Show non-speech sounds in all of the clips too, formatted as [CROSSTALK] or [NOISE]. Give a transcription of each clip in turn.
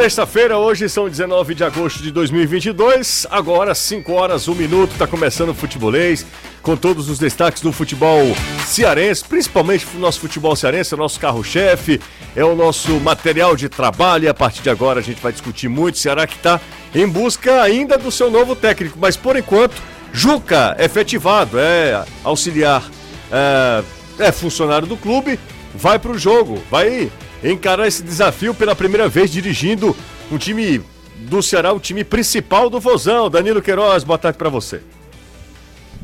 Sexta-feira, hoje são 19 de agosto de 2022. Agora, 5 horas, 1 minuto, está começando o futebolês com todos os destaques do futebol cearense, principalmente o nosso futebol cearense, é o nosso carro-chefe, é o nosso material de trabalho. E a partir de agora a gente vai discutir muito. Ceará que está em busca ainda do seu novo técnico, mas por enquanto, Juca, efetivado, é auxiliar, é, é funcionário do clube, vai para o jogo, vai encarar esse desafio pela primeira vez dirigindo um time do Ceará, o time principal do Vozão. Danilo Queiroz, boa tarde para você.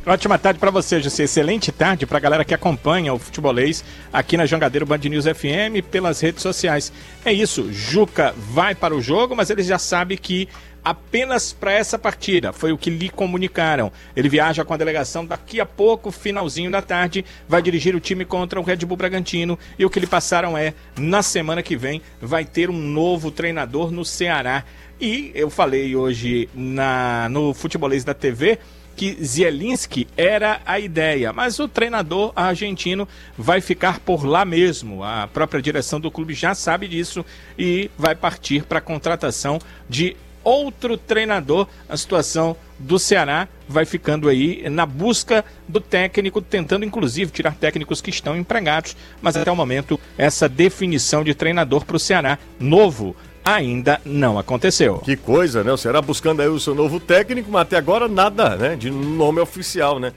Ótima tarde para você, José. Excelente tarde para a galera que acompanha o futebolês aqui na Jangadeiro Band News FM pelas redes sociais. É isso, Juca vai para o jogo, mas ele já sabe que apenas para essa partida. Foi o que lhe comunicaram. Ele viaja com a delegação daqui a pouco, finalzinho da tarde, vai dirigir o time contra o Red Bull Bragantino. E o que lhe passaram é: na semana que vem vai ter um novo treinador no Ceará. E eu falei hoje na, no Futebolês da TV que Zielinski era a ideia, mas o treinador argentino vai ficar por lá mesmo. A própria direção do clube já sabe disso e vai partir para a contratação de outro treinador. A situação do Ceará vai ficando aí na busca do técnico, tentando inclusive tirar técnicos que estão empregados, mas até o momento essa definição de treinador para o Ceará novo ainda não aconteceu. Que coisa, né? O Ceará buscando aí o seu novo técnico, mas até agora nada, né? De nome oficial, né?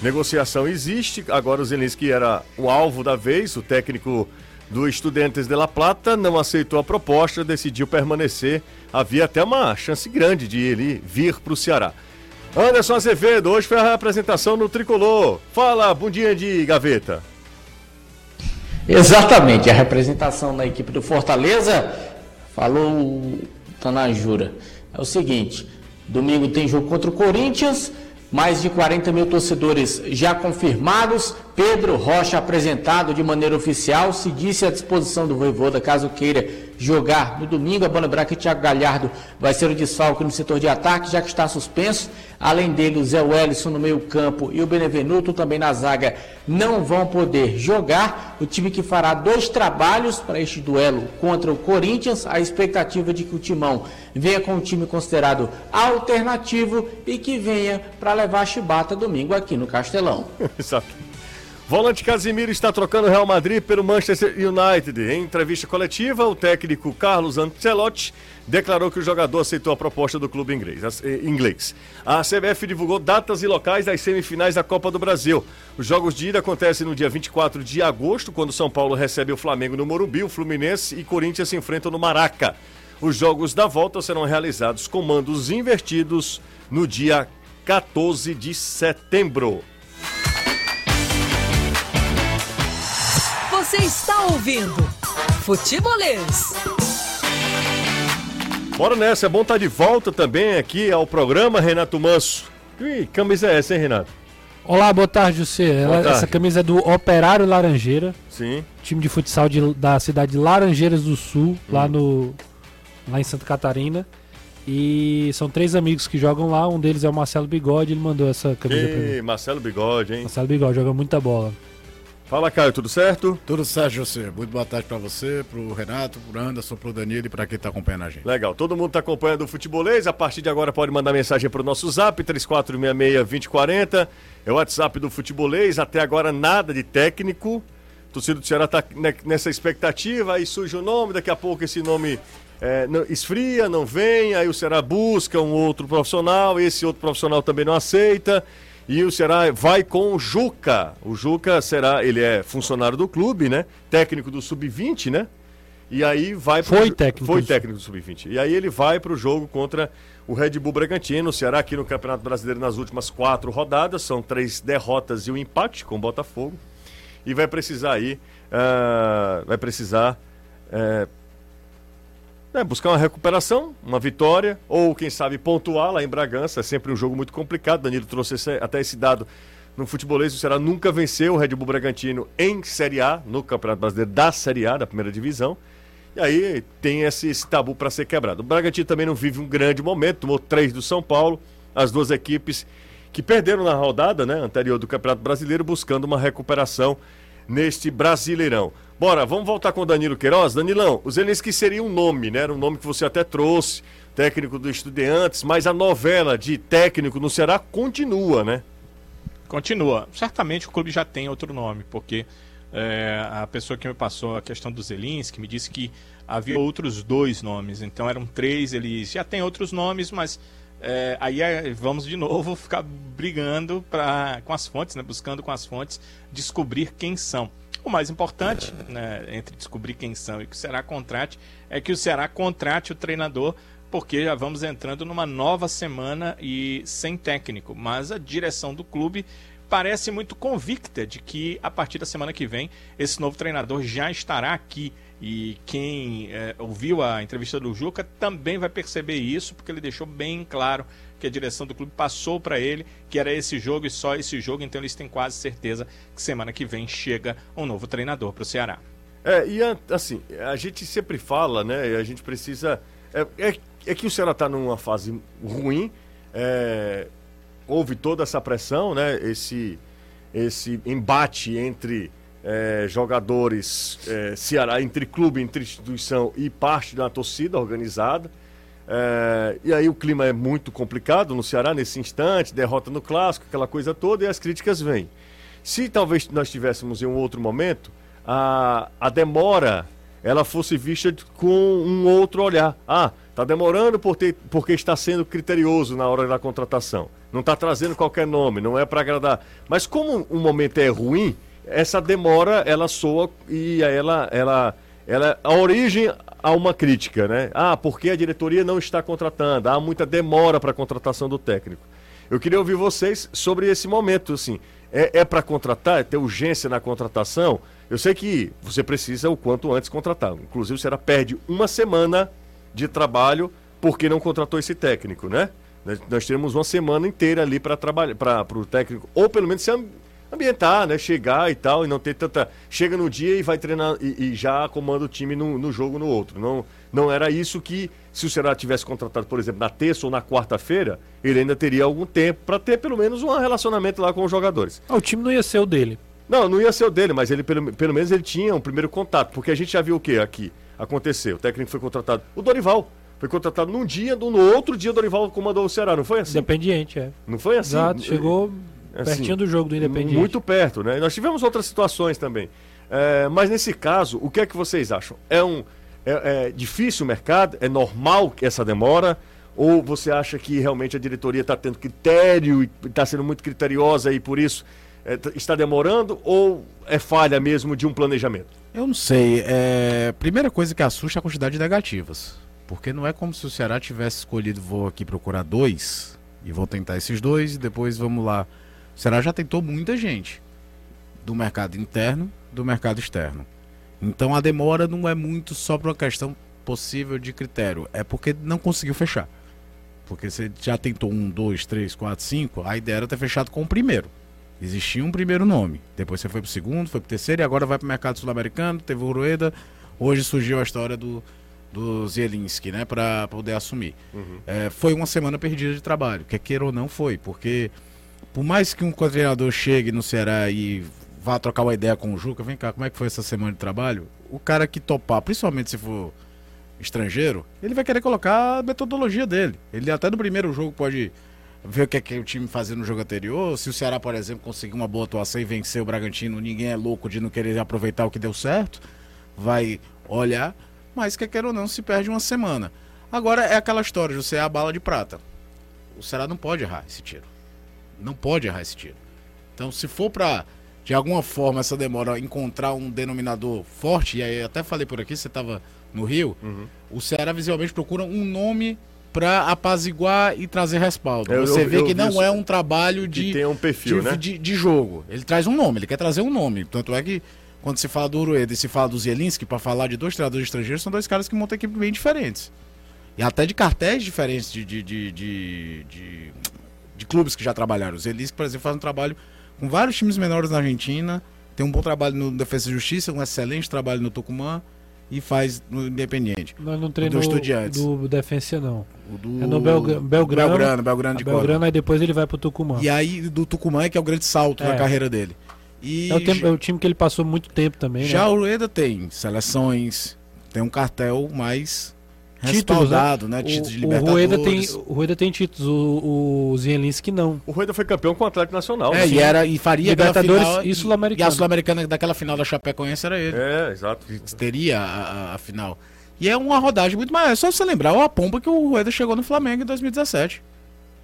Negociação existe, agora o Zelinski era o alvo da vez, o técnico do Estudiantes de La Plata não aceitou a proposta, decidiu permanecer. Havia até uma chance grande de ele vir para o Ceará. Anderson Azevedo, hoje foi a apresentação no Tricolor. Fala, bom dia de gaveta. Exatamente, a representação na equipe do Fortaleza Falou Tanajura. É o seguinte: domingo tem jogo contra o Corinthians, mais de 40 mil torcedores já confirmados. Pedro Rocha apresentado de maneira oficial, se disse à disposição do Voivoda caso queira jogar no domingo. A banda branca Thiago Galhardo vai ser o desfalque no setor de ataque, já que está suspenso. Além dele, o Zé Wellison no meio-campo e o Benevenuto também na zaga não vão poder jogar. O time que fará dois trabalhos para este duelo contra o Corinthians. A expectativa de que o Timão venha com um time considerado alternativo e que venha para levar a chibata domingo aqui no Castelão. [LAUGHS] Exato. Volante Casimiro está trocando o Real Madrid pelo Manchester United. Em entrevista coletiva, o técnico Carlos Ancelotti declarou que o jogador aceitou a proposta do clube eh, inglês. A CBF divulgou datas e locais das semifinais da Copa do Brasil. Os jogos de ida acontecem no dia 24 de agosto, quando São Paulo recebe o Flamengo no Morumbi, o Fluminense e Corinthians se enfrentam no Maraca. Os jogos da volta serão realizados com mandos invertidos no dia 14 de setembro. Está ouvindo Futebolês. Bora nessa, é bom estar tá de volta também aqui ao programa, Renato Manso. Que camisa é essa, hein, Renato? Olá, boa tarde, José. Tarde. Essa camisa é do Operário Laranjeira. Sim. Time de futsal de, da cidade de Laranjeiras do Sul, hum. lá no lá em Santa Catarina. E são três amigos que jogam lá. Um deles é o Marcelo Bigode. Ele mandou essa camisa Ei, pra mim. Marcelo Bigode, hein? Marcelo Bigode joga muita bola. Fala, Caio, tudo certo? Tudo certo, José. Muito boa tarde para você, para o Renato, para o Anderson, para o Danilo e para quem está acompanhando a gente. Legal, todo mundo está acompanhando o futebolês. A partir de agora pode mandar mensagem para o nosso zap, 3466-2040. É o WhatsApp do futebolês. Até agora nada de técnico. O torcedor do Ceará está nessa expectativa, aí surge o nome, daqui a pouco esse nome é, não, esfria, não vem, aí o Ceará busca um outro profissional, esse outro profissional também não aceita. E o Ceará vai com o Juca. O Juca será, ele é funcionário do clube, né? Técnico do Sub-20, né? E aí vai pro, Foi técnico. Foi técnico do Sub-20. E aí ele vai para o jogo contra o Red Bull Bragantino. O Ceará aqui no Campeonato Brasileiro nas últimas quatro rodadas. São três derrotas e um empate com o Botafogo. E vai precisar aí. Uh, vai precisar. Uh, é, buscar uma recuperação, uma vitória, ou quem sabe pontuar lá em Bragança. É sempre um jogo muito complicado. Danilo trouxe esse, até esse dado no futebolês. O Ceará nunca venceu o Red Bull Bragantino em Série A, no Campeonato Brasileiro da Série A, da primeira divisão. E aí tem esse, esse tabu para ser quebrado. O Bragantino também não vive um grande momento, tomou três do São Paulo. As duas equipes que perderam na rodada né, anterior do Campeonato Brasileiro, buscando uma recuperação neste Brasileirão. Bora, vamos voltar com o Danilo Queiroz. Danilão, o Zelenski seria um nome, né? Era um nome que você até trouxe, técnico do Estudiantes, mas a novela de técnico no Ceará continua, né? Continua. Certamente o clube já tem outro nome, porque é, a pessoa que me passou a questão do Zelinski me disse que havia outros dois nomes, então eram três, eles já tem outros nomes, mas é, aí é, vamos de novo [LAUGHS] ficar brigando pra, com as fontes, né, buscando com as fontes descobrir quem são. O mais importante, né, entre descobrir quem são e que o Ceará contrate, é que o Ceará contrate o treinador, porque já vamos entrando numa nova semana e sem técnico. Mas a direção do clube parece muito convicta de que a partir da semana que vem esse novo treinador já estará aqui. E quem é, ouviu a entrevista do Juca também vai perceber isso, porque ele deixou bem claro que a direção do clube passou para ele que era esse jogo e só esse jogo, então eles têm quase certeza que semana que vem chega um novo treinador para o Ceará. É, e assim, a gente sempre fala, né? A gente precisa. É, é, é que o Ceará está numa fase ruim, é, houve toda essa pressão, né? Esse, esse embate entre é, jogadores é, Ceará, entre clube, entre instituição e parte da torcida organizada. É, e aí o clima é muito complicado no Ceará nesse instante, derrota no clássico, aquela coisa toda, e as críticas vêm. Se talvez nós tivéssemos em um outro momento, a, a demora ela fosse vista com um outro olhar. Ah, está demorando por ter, porque está sendo criterioso na hora da contratação. Não está trazendo qualquer nome, não é para agradar. Mas como o momento é ruim, essa demora ela soa e ela, ela, ela a origem a uma crítica, né? Ah, porque a diretoria não está contratando, há muita demora para a contratação do técnico. Eu queria ouvir vocês sobre esse momento, assim. É, é para contratar, é ter urgência na contratação? Eu sei que você precisa o quanto antes contratar. Inclusive, você perde uma semana de trabalho porque não contratou esse técnico, né? Nós, nós temos uma semana inteira ali para trabalhar, para o técnico, ou pelo menos se ambientar, né? Chegar e tal, e não ter tanta. Chega no dia e vai treinar e, e já comanda o time no, no, jogo no outro. Não, não era isso que, se o Ceará tivesse contratado, por exemplo, na terça ou na quarta-feira, ele ainda teria algum tempo para ter pelo menos um relacionamento lá com os jogadores. Ah, o time não ia ser o dele. Não, não ia ser o dele, mas ele pelo, pelo menos ele tinha um primeiro contato, porque a gente já viu o que aqui aconteceu. O técnico foi contratado. O Dorival. Foi contratado num dia, no outro dia o Dorival comandou o Ceará, não foi assim? Independiente, é. Não foi assim? Exato, chegou assim, pertinho do jogo do Independiente. Muito perto, né? Nós tivemos outras situações também. É, mas nesse caso, o que é que vocês acham? É um é, é difícil o mercado? É normal essa demora? Ou você acha que realmente a diretoria está tendo critério e está sendo muito criteriosa e por isso é, está demorando? Ou é falha mesmo de um planejamento? Eu não sei. É... Primeira coisa que assusta é a quantidade de negativas. Porque não é como se o Ceará tivesse escolhido, vou aqui procurar dois, e vou tentar esses dois, e depois vamos lá o Ceará já tentou muita gente do mercado interno, do mercado externo. Então a demora não é muito só por uma questão possível de critério, é porque não conseguiu fechar. Porque você já tentou um, dois, três, quatro, cinco, a ideia era ter fechado com o primeiro. Existia um primeiro nome. Depois você foi pro segundo, foi pro terceiro e agora vai pro mercado sul-americano, teve o Urueda. Hoje surgiu a história do, do Zielinski, né, para poder assumir. Uhum. É, foi uma semana perdida de trabalho, quer queira ou não foi, porque por mais que um treinador chegue no Ceará e vá trocar uma ideia com o Juca, vem cá, como é que foi essa semana de trabalho? O cara que topar, principalmente se for estrangeiro, ele vai querer colocar a metodologia dele. Ele até no primeiro jogo pode ver o que é que o time fazia no jogo anterior. Se o Ceará, por exemplo, conseguir uma boa atuação e vencer o Bragantino, ninguém é louco de não querer aproveitar o que deu certo. Vai olhar, mas quer queira ou não, se perde uma semana. Agora é aquela história, você é a bala de prata. O Ceará não pode errar esse tiro não pode errar esse tiro. Então, se for para de alguma forma essa demora encontrar um denominador forte, e aí até falei por aqui, você estava no Rio, uhum. o Ceará visivelmente procura um nome para apaziguar e trazer respaldo. Eu, você eu, vê eu que não é um trabalho de, tem um perfil, de, né? de, de, jogo. Ele traz um nome, ele quer trazer um nome. Tanto é que quando se fala do Urueda e se fala do Zielinski, para falar de dois treinadores estrangeiros, são dois caras que montam equipe bem diferentes. E até de cartéis diferentes de, de, de, de de clubes que já trabalharam. O Zelisco, por exemplo, faz um trabalho com vários times menores na Argentina, tem um bom trabalho no Defesa e Justiça, um excelente trabalho no Tucumã e faz no Independiente. Nós não treino do do Defensa, não. O do... É no Belgrano. Belgrano, Belgrano de Belgrano, aí depois ele vai pro Tucumã. E aí do Tucumã é que é o grande salto é. na carreira dele. E É o, tempo- é o time que ele passou muito tempo também, já né? o Rueda tem seleções, tem um cartel mais Títulos, né? né? Títulos de O, o, Rueda tem, Libertadores. o Rueda tem títulos, o, o Zielinski não. O Rueda foi campeão com o Atlético Nacional. É, Sim. e, era, e faria Libertadores final, e E Sul-Americana. a Sul-Americana daquela final da Chapecoense era ele. É, exato. Teria a, a- a final. E é uma rodagem muito maior. É só você lembrar a pomba que o Rueda chegou no Flamengo em 2017.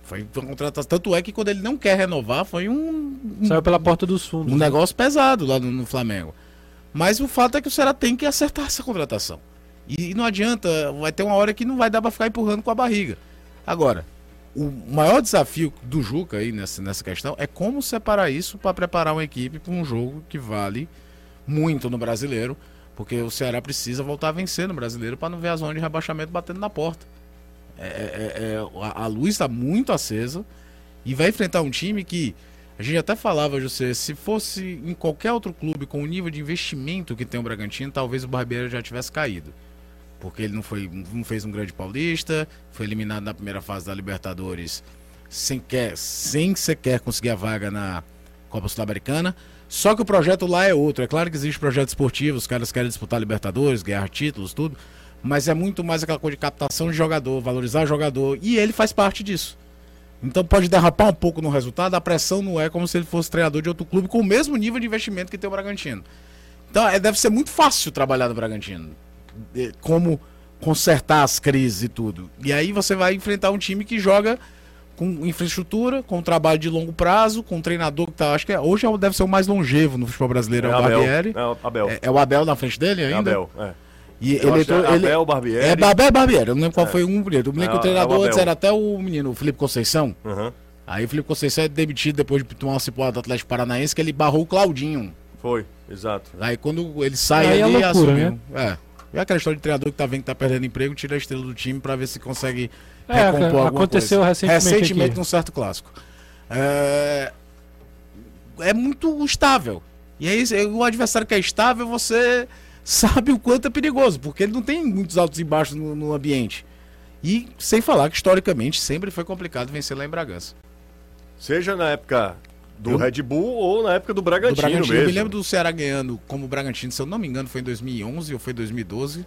Foi uma contratação. Tanto é que quando ele não quer renovar, foi um, um Saiu pela porta dos fundos. um né? negócio pesado lá no, no Flamengo. Mas o fato é que o Ceará tem que acertar essa contratação. E, não adianta, vai ter uma hora que não vai dar pra ficar empurrando com a barriga. Agora, o maior desafio do Juca aí nessa, nessa questão é como separar isso para preparar uma equipe para um jogo que vale muito no brasileiro, porque o Ceará precisa voltar a vencer no brasileiro para não ver a zona de rebaixamento batendo na porta. É- é- é- a, a luz está muito acesa e vai enfrentar um time que a gente até falava, José, se fosse em qualquer outro clube com o nível de investimento que tem o Bragantino, talvez o Barbeiro já tivesse caído. Porque ele não, foi, não fez um grande paulista, foi eliminado na primeira fase da Libertadores sem, quer, sem sequer conseguir a vaga na Copa Sul-Americana. Só que o projeto lá é outro. É claro que existe projeto esportivo, os caras querem disputar Libertadores, ganhar títulos, tudo. Mas é muito mais aquela coisa de captação de jogador, valorizar jogador. E ele faz parte disso. Então pode derrapar um pouco no resultado, a pressão não é como se ele fosse treinador de outro clube com o mesmo nível de investimento que tem o Bragantino. Então é, deve ser muito fácil trabalhar no Bragantino. De- Como consertar as crises e tudo. E aí você vai enfrentar um time que joga com infraestrutura, com trabalho de longo prazo, com um treinador que tá, acho que é- hoje é deve ser o mais longevo no futebol brasileiro, é, o Abel. Barbieri. É o Abel. É, é o Abel na frente dele É ainda? Abel, é. E Eu ele entrou- é ele- Abel, Barbieri. É Babé Barbieri, eu não lembro qual foi um primeiro. Eu me lembro É, que o é o treinador antes Abel. era até o menino, o Felipe Conceição. Aham. Aí o Felipe Conceição é demitido depois de tomar uma cipuada do Atlético Paranaense, que ele barrou o Claudinho. Foi, exato. Aí quando ele sai Aí é ali, loucura, assumiu. É. É aquela história de treinador que tá vendo que tá perdendo emprego, tira a estrela do time pra ver se consegue É, recompor alguma aconteceu coisa. recentemente Recentemente aqui. num certo clássico. É... é muito estável. E aí, o adversário que é estável, você sabe o quanto é perigoso, porque ele não tem muitos altos e baixos no, no ambiente. E sem falar que historicamente sempre foi complicado vencer lá em Bragança. Seja na época do Eu- Red Bull ou na época do Do Bragantino, Bragantino, mesmo. eu me lembro do Ceará ganhando como Bragantino, se eu não me engano, foi em 2011 ou foi 2012.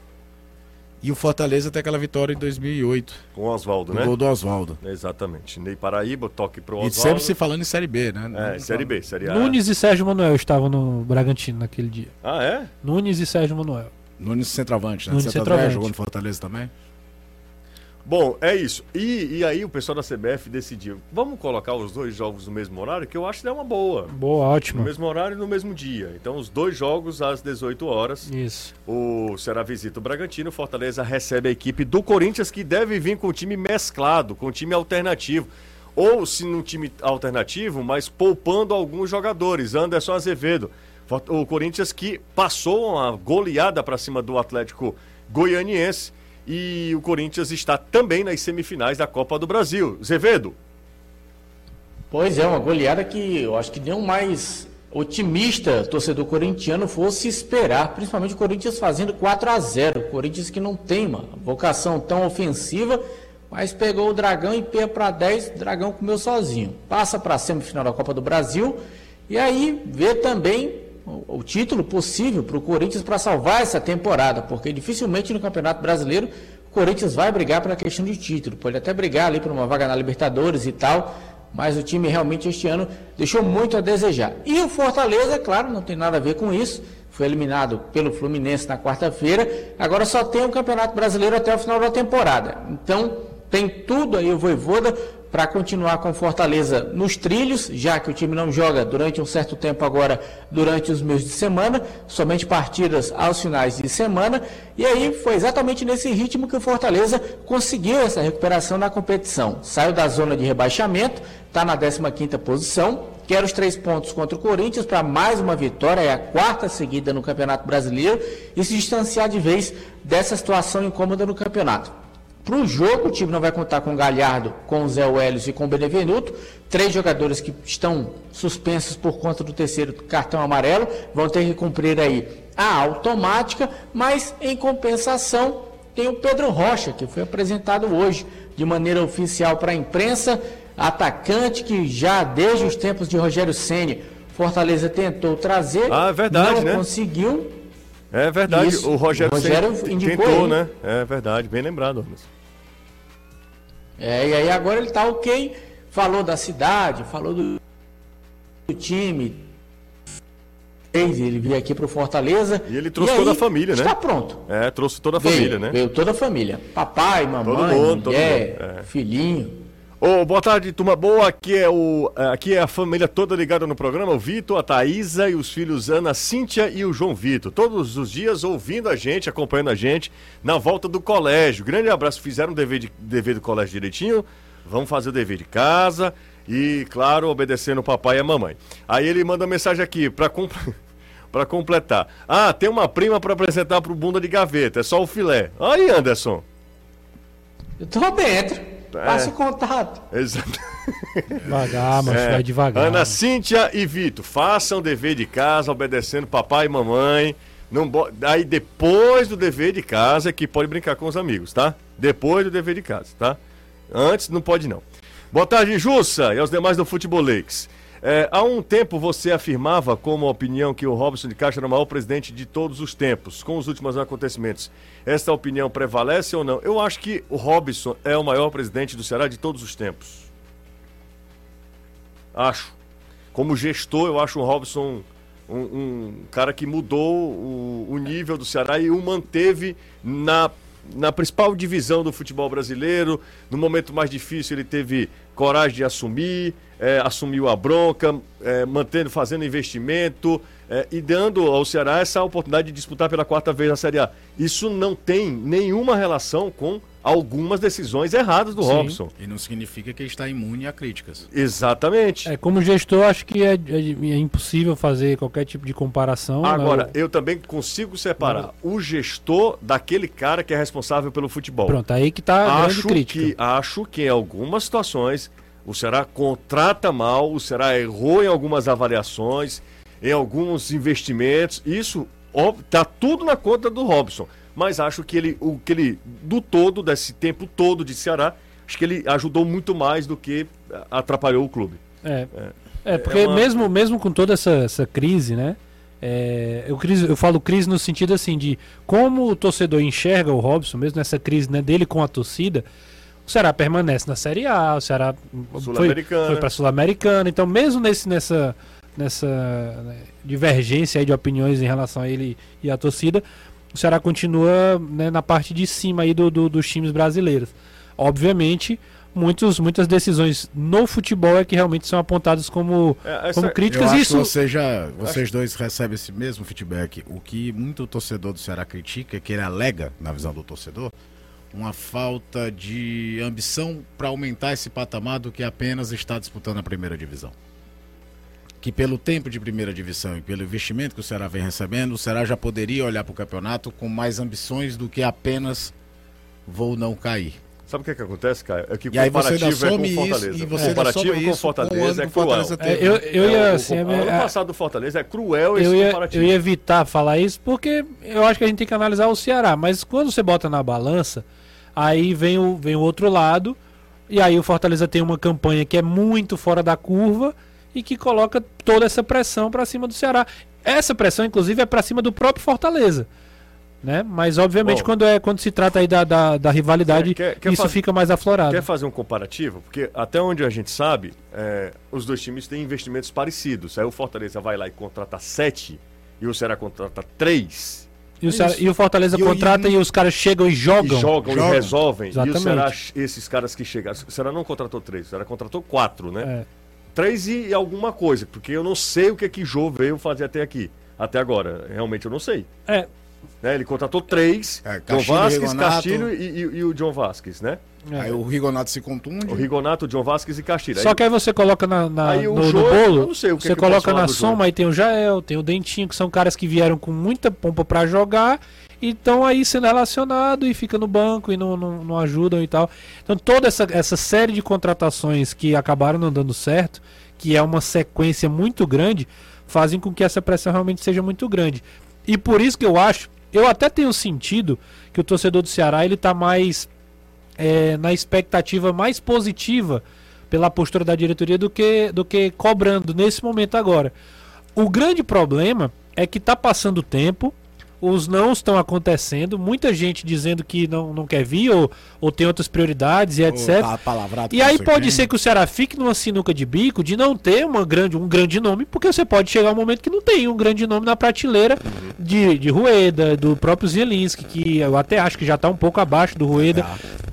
E o Fortaleza tem aquela vitória em 2008, Com o Oswaldo, o né? gol do Oswaldo. Exatamente. Ney Paraíba, toque pro E Oswaldo. sempre se falando em Série B, né? É, Série B, Série A. Nunes e Sérgio Manuel estavam no Bragantino naquele dia. Ah, é? Nunes e Sérgio Manuel. Nunes centroavante, né? Nunes centroavante. jogou no Fortaleza também. Bom, é isso. E, e aí o pessoal da CBF decidiu, vamos colocar os dois jogos no mesmo horário, que eu acho que é uma boa. Boa, No ótimo. mesmo horário e no mesmo dia. Então, os dois jogos às 18 horas. Isso. O Ceará visita o Bragantino, o Fortaleza recebe a equipe do Corinthians, que deve vir com um time mesclado, com um time alternativo. Ou se num time alternativo, mas poupando alguns jogadores. Anderson Azevedo. O Corinthians que passou uma goleada para cima do Atlético Goianiense. E o Corinthians está também nas semifinais da Copa do Brasil. Azevedo, Pois é, uma goleada que eu acho que nem o mais otimista torcedor corintiano fosse esperar, principalmente o Corinthians fazendo 4 a 0 Corinthians que não tem uma vocação tão ofensiva, mas pegou o Dragão e pia para 10, o Dragão comeu sozinho. Passa para a semifinal da Copa do Brasil e aí vê também o, título possível para o Corinthians para salvar essa temporada, porque dificilmente no Campeonato Brasileiro o Corinthians vai brigar pela questão de título, pode até brigar ali por uma vaga na Libertadores e tal, mas o time realmente este ano deixou muito a desejar. E o Fortaleza, claro, não tem nada a ver com isso. Foi eliminado pelo Fluminense na quarta-feira. Agora só tem o Campeonato Brasileiro até o final da temporada. Então, tem tudo aí o Voivoda para continuar com Fortaleza nos trilhos, já que o time não joga durante um certo tempo agora, durante os meses de semana, somente partidas aos finais de semana. E aí foi exatamente nesse ritmo que o Fortaleza conseguiu essa recuperação na competição. Saiu da zona de rebaixamento, está na 15ª posição, quer os três pontos contra o Corinthians para mais uma vitória, é a quarta seguida no Campeonato Brasileiro, e se distanciar de vez dessa situação incômoda no campeonato. Para o jogo, o time não vai contar com o Galhardo, com o Zé Welles e com o Benevenuto. Três jogadores que estão suspensos por conta do terceiro cartão amarelo. Vão ter que cumprir aí a automática, mas em compensação tem o Pedro Rocha, que foi apresentado hoje de maneira oficial para a imprensa. Atacante que já desde os tempos de Rogério Ceni Fortaleza tentou trazer, Ah, é verdade, não né? conseguiu. É verdade, Isso. o Rogério, O Rogério sempre indicou tentou, ele. né? É verdade, bem lembrado. É, e aí agora ele tá ok, falou da cidade, falou do, do time. Ele veio aqui pro Fortaleza. E ele trouxe toda a família, né? Está pronto. É, trouxe toda a Veio, família, né? Veio toda a família. Papai, mamãe, Todo mundo, todo mulher, mundo, é. filhinho. Ô, boa tarde, turma boa. Aqui é, o, aqui é a família toda ligada no programa. O Vitor, a Thaísa e os filhos Ana Cíntia e o João Vitor. Todos os dias ouvindo a gente, acompanhando a gente na volta do colégio. Grande abraço. Fizeram o dever, de, dever do colégio direitinho. Vamos fazer o dever de casa. E, claro, obedecendo o papai e a mamãe. Aí ele manda mensagem aqui para comp... [LAUGHS] completar. Ah, tem uma prima para apresentar pro bunda de gaveta. É só o filé. Aí, Anderson. Eu tô dentro. É. Passa o contato. Exato. Devagar, mas É. vai devagar. Ana Cíntia e Vitor, façam o dever de casa, obedecendo papai e mamãe. Não bo... Aí depois do dever de casa é que pode brincar com os amigos, tá? Depois do dever de casa, tá? Antes não pode não. Boa tarde, Jussa, e aos demais do Futebolês. É, há um tempo você afirmava como opinião que o Robson de Castro era o maior presidente de todos os tempos. Com os últimos acontecimentos, esta opinião prevalece ou não? Eu acho que o Robson é o maior presidente do Ceará de todos os tempos. Acho. Como gestor, eu acho o Robson um, um cara que mudou o, o nível do Ceará e o manteve na, na principal divisão do futebol brasileiro. No momento mais difícil, ele teve coragem de assumir, eh, assumiu a bronca, eh, mantendo, fazendo investimento eh, e dando ao Ceará essa oportunidade de disputar pela quarta vez a Série A. Isso não tem nenhuma relação com algumas decisões erradas do Sim. Robson. E não significa que ele está imune a críticas. Exatamente. É, como gestor, acho que é, é- é impossível fazer qualquer tipo de comparação. Agora, né? eu também consigo separar o gestor daquele cara que é responsável pelo futebol. Pronto, aí que tá a grande acho crítica. que acho que em algumas situações o Ceará contrata mal, o Ceará errou em algumas avaliações, em alguns investimentos. Isso ó, tá tudo na conta do Robson. Mas acho que ele, o que ele do todo desse tempo todo de Ceará, acho que ele ajudou muito mais do que atrapalhou o clube. É, é porque É uma- mesmo, mesmo com toda essa, essa crise, né? é, eu, crise, eu falo crise no sentido assim de como o torcedor enxerga o Robson, mesmo nessa crise né, dele com a torcida, o Ceará permanece na Série A, o Ceará foi, foi para Sul-Americana, então mesmo nesse, nessa, nessa né, divergência aí de opiniões em relação a ele e a torcida, o Ceará continua né, na parte de cima aí do, do- dos times brasileiros. Obviamente, muitos, muitas decisões no futebol é que realmente são apontadas como, É, essa- como Eu críticas. acho Isso que você já, vocês dois recebem esse mesmo feedback. O que muito torcedor do Ceará critica, que ele alega, na visão do torcedor, uma falta de ambição para aumentar esse patamar do que apenas está disputando a primeira divisão. Que pelo tempo de primeira divisão e pelo investimento que o Ceará vem recebendo, o Ceará já poderia olhar para o campeonato com mais ambições do que apenas vou não cair. Sabe o que, que acontece, Caio? É que o aí você comparativo é com o isso Fortaleza. e o você ainda comparativo com o isso com o Fortaleza ano é o cruel. É, eu, eu É, ia o- assim, o, a minha- ano a- passado do Fortaleza é cruel esse eu ia, comparativo. eu ia evitar falar isso porque eu acho que a gente tem que analisar o Ceará. Mas quando você bota na balança, aí vem o, vem o outro lado. E aí o Fortaleza tem uma campanha que é muito fora da curva e que coloca toda essa pressão pra cima do Ceará. Essa pressão, inclusive, é pra cima do próprio Fortaleza. Né? Mas obviamente Bom. quando, é, quando se trata aí da, da, da rivalidade, Quer- quer- isso faz- fica mais aflorado. Quer fazer um comparativo? Porque até onde a gente sabe, é, os dois times têm investimentos parecidos. Aí o Fortaleza vai lá e contrata sete e o Ceará contrata três. E o, Ceará- Isso. e o Fortaleza E contrata e, os caras chegam e E jogam. jogam, Jogam. e resolvem. Exatamente. E o Ceará, esses caras que chegaram. O Ceará não contratou três, o Ceará contratou quatro, né? É. Três e, e alguma coisa, porque eu não sei o que que Jô veio fazer até aqui. Até agora, realmente eu não sei. É, Né? Ele contratou três, É, John Vasquez, Rigonato. Castilho e, e- e o John Vasquez, né? é. Aí o Rigonato se contunde. O Rigonato, o John Vasquez e Castilho. Só Aí- que aí você coloca na, na- Aí o no, no Jô, eu bolo, não sei o que você posso coloca na soma, aí tem o Jael, tem o Dentinho, que são caras que vieram com muita pompa pra jogar e estão aí sendo relacionados e fica no banco e não, não, não ajudam e tal. Então toda essa, essa série de contratações que acabaram não dando certo, que é uma sequência muito grande, fazem com que essa pressão realmente seja muito grande. E por isso que eu acho, eu até tenho sentido que o torcedor do Ceará ele tá mais é, na expectativa mais positiva pela postura da diretoria do que, do que cobrando nesse momento agora. O grande problema é que tá passando o tempo, os não estão acontecendo, muita gente dizendo que não, não quer vir ou, ou tem outras prioridades e etc. Tá E aí pode ser que o Ceará fique numa sinuca de bico de não ter uma grande, um grande nome, porque você pode chegar um momento que não tem um grande nome na prateleira de, de Rueda, do próprio Zielinski, que eu até acho que já tá um pouco abaixo do Rueda.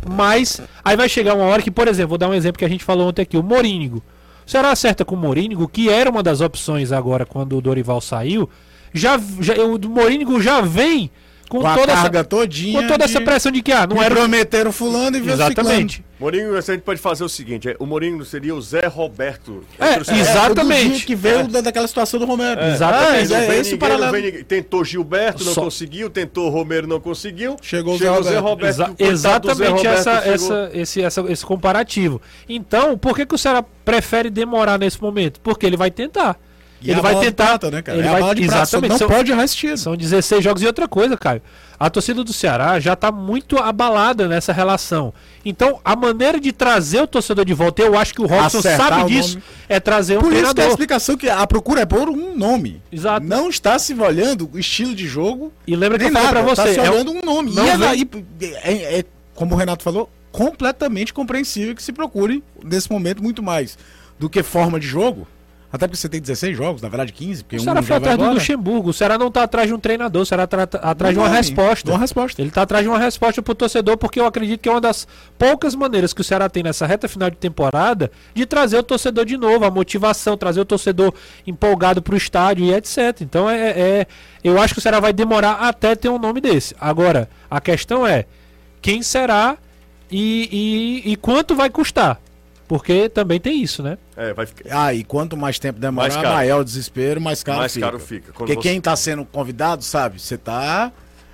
Mas aí vai chegar uma hora que, por exemplo, vou dar um exemplo que a gente falou ontem aqui, o Morínigo. O Ceará acerta com o Morínigo, que era uma das opções agora quando o Dorival saiu. Já, já o Morínigo já vem com, Com a toda carga essa, todinha. com toda essa de- pressão de que ah, não me era o- prometeram fulano e Exatamente. Morinho, a gente pode fazer o seguinte: é, o Morinho seria o Zé Roberto. É, exato. Exatamente. o do dia que veio da- daquela situação do Romero. Exatamente. É, Não é vem esse ninguém, paralelo. ninguém. Tentou Gilberto, não Só- conseguiu. Tentou Romero, não conseguiu. Chegou o Zé Roberto. Exa- coitado do Zé exatamente Roberto, essa, chegou- essa, esse, essa- esse comparativo. Então, por que, que o Ceará prefere demorar nesse momento? Porque ele vai tentar. E ele a vai tentar. prata, né, cara? Ele é vai, a exatamente. não são, pode errar esse tiro. são 16 jogos e outra coisa, Caio. A torcida do Ceará já tá muito abalada nessa relação. Então, a maneira de trazer o torcedor de volta, eu acho que o Robson Acertar sabe disso, nome. é trazer um Por isso que a treinador. explicação que a procura é por um nome. Exato. Não está se olhando o estilo de jogo. E lembra que eu falei nada, pra você, Tá se é um- olhando um nome. não e é, vem- daí- é- é, como o Renato falou, completamente compreensível que se procure, nesse momento, muito mais do que forma de jogo. Até porque você tem 16 jogos, na verdade 15, porque O um Ceará já foi atrás do. Luxemburgo. O Ceará não tá atrás de um treinador, o Ceará tá atrás de uma resposta. uma resposta. Ele tá atrás de uma resposta pro torcedor, porque eu acredito que é uma das poucas maneiras que o Ceará tem nessa reta final de temporada de trazer o torcedor de novo, a motivação, trazer o torcedor empolgado pro estádio e etc. Então é, é- eu acho que o Ceará vai demorar até ter um nome desse. Agora, a questão é quem será e, e- e quanto vai custar. Porque também tem isso, né? É, vai ficar. Ah, e quanto mais tempo demorar, Mais caro. maior o desespero, mais caro Mais fica. caro fica. Quando Porque você- quem tá sendo convidado, sabe, você tá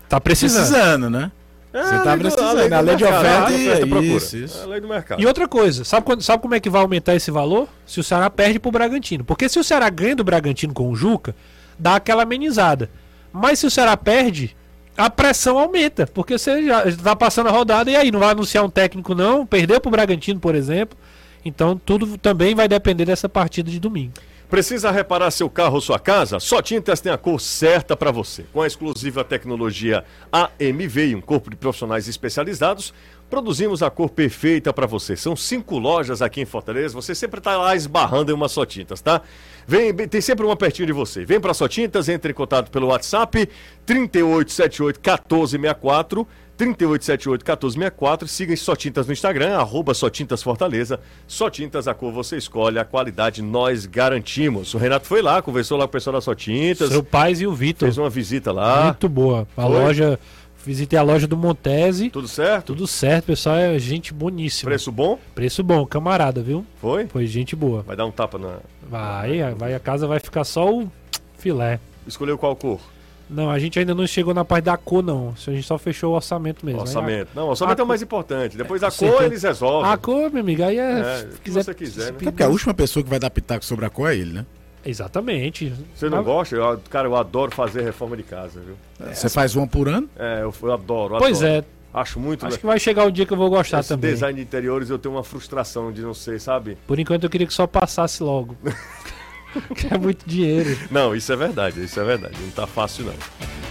Tá precisando. precisando, né? É, Você tá lei do- precisando, do a lei de oferta e- oferta procura. isso, isso. É a lei do mercado. E outra coisa, sabe, quando- sabe como é que vai aumentar esse valor? Se o Ceará perde pro Bragantino. Porque se o Ceará ganha do Bragantino com o Juca, dá aquela amenizada. Mas se o Ceará perde, a pressão aumenta. Porque você já tá passando a rodada e aí não vai anunciar um técnico, não. Perdeu pro Bragantino, por exemplo. Então tudo também vai depender dessa partida de domingo. Precisa reparar seu carro ou sua casa? Só Tintas tem a cor certa para você. Com a exclusiva tecnologia AMV e um corpo de profissionais especializados, produzimos a cor perfeita para você. São cinco lojas aqui em Fortaleza. Você sempre está lá esbarrando em uma Só Tintas, tá? Vem, tem sempre uma pertinho de você. Vem para Só Tintas, entre em contato pelo WhatsApp 3878 1464. 3878 1464 siga Só Tintas no Instagram, arroba Só Tintas Fortaleza. Só Tintas, a cor você escolhe, a qualidade nós garantimos. O Renato foi lá, conversou lá com o pessoal da Só Tintas, Seu Paz e o Vitor. fez uma visita lá. Muito boa. A Foi? loja. Visitei a loja do Montese. Tudo certo? Tudo certo, pessoal. É gente boníssima. Preço bom? Preço bom, camarada, viu? Foi? Foi gente boa. Vai dar um tapa na. Vai, vai, a casa vai ficar só o filé. Escolheu qual cor? Não, a gente ainda não chegou na parte da cor, não. A gente só fechou o orçamento mesmo. Orçamento. Não, orçamento a é o mais importante. Depois a Com cor certeza. eles resolvem. A cor, meu amigo, aí é. É, se o que você quiser, né? Até porque a última pessoa que vai dar pitaco sobre a cor é ele, né? Exatamente. Você não Mas- gosta? Eu, cara, eu adoro fazer reforma de casa, viu? Você faz uma por ano? É, eu, eu adoro, Pois adoro. é, Acho muito acho que vai chegar o dia que eu vou gostar Esse também. design de interiores eu tenho uma frustração de não sei, sabe? Por enquanto eu queria que só passasse logo. [LAUGHS] que é muito dinheiro. Não, isso é verdade, isso é verdade. Não tá fácil, não.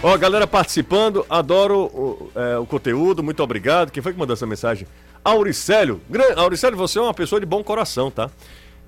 Ó, galera participando, adoro o, é, o conteúdo, muito obrigado. Quem foi que mandou essa mensagem? Auricélio. Gran- Auricélio, você é uma pessoa de bom coração, tá?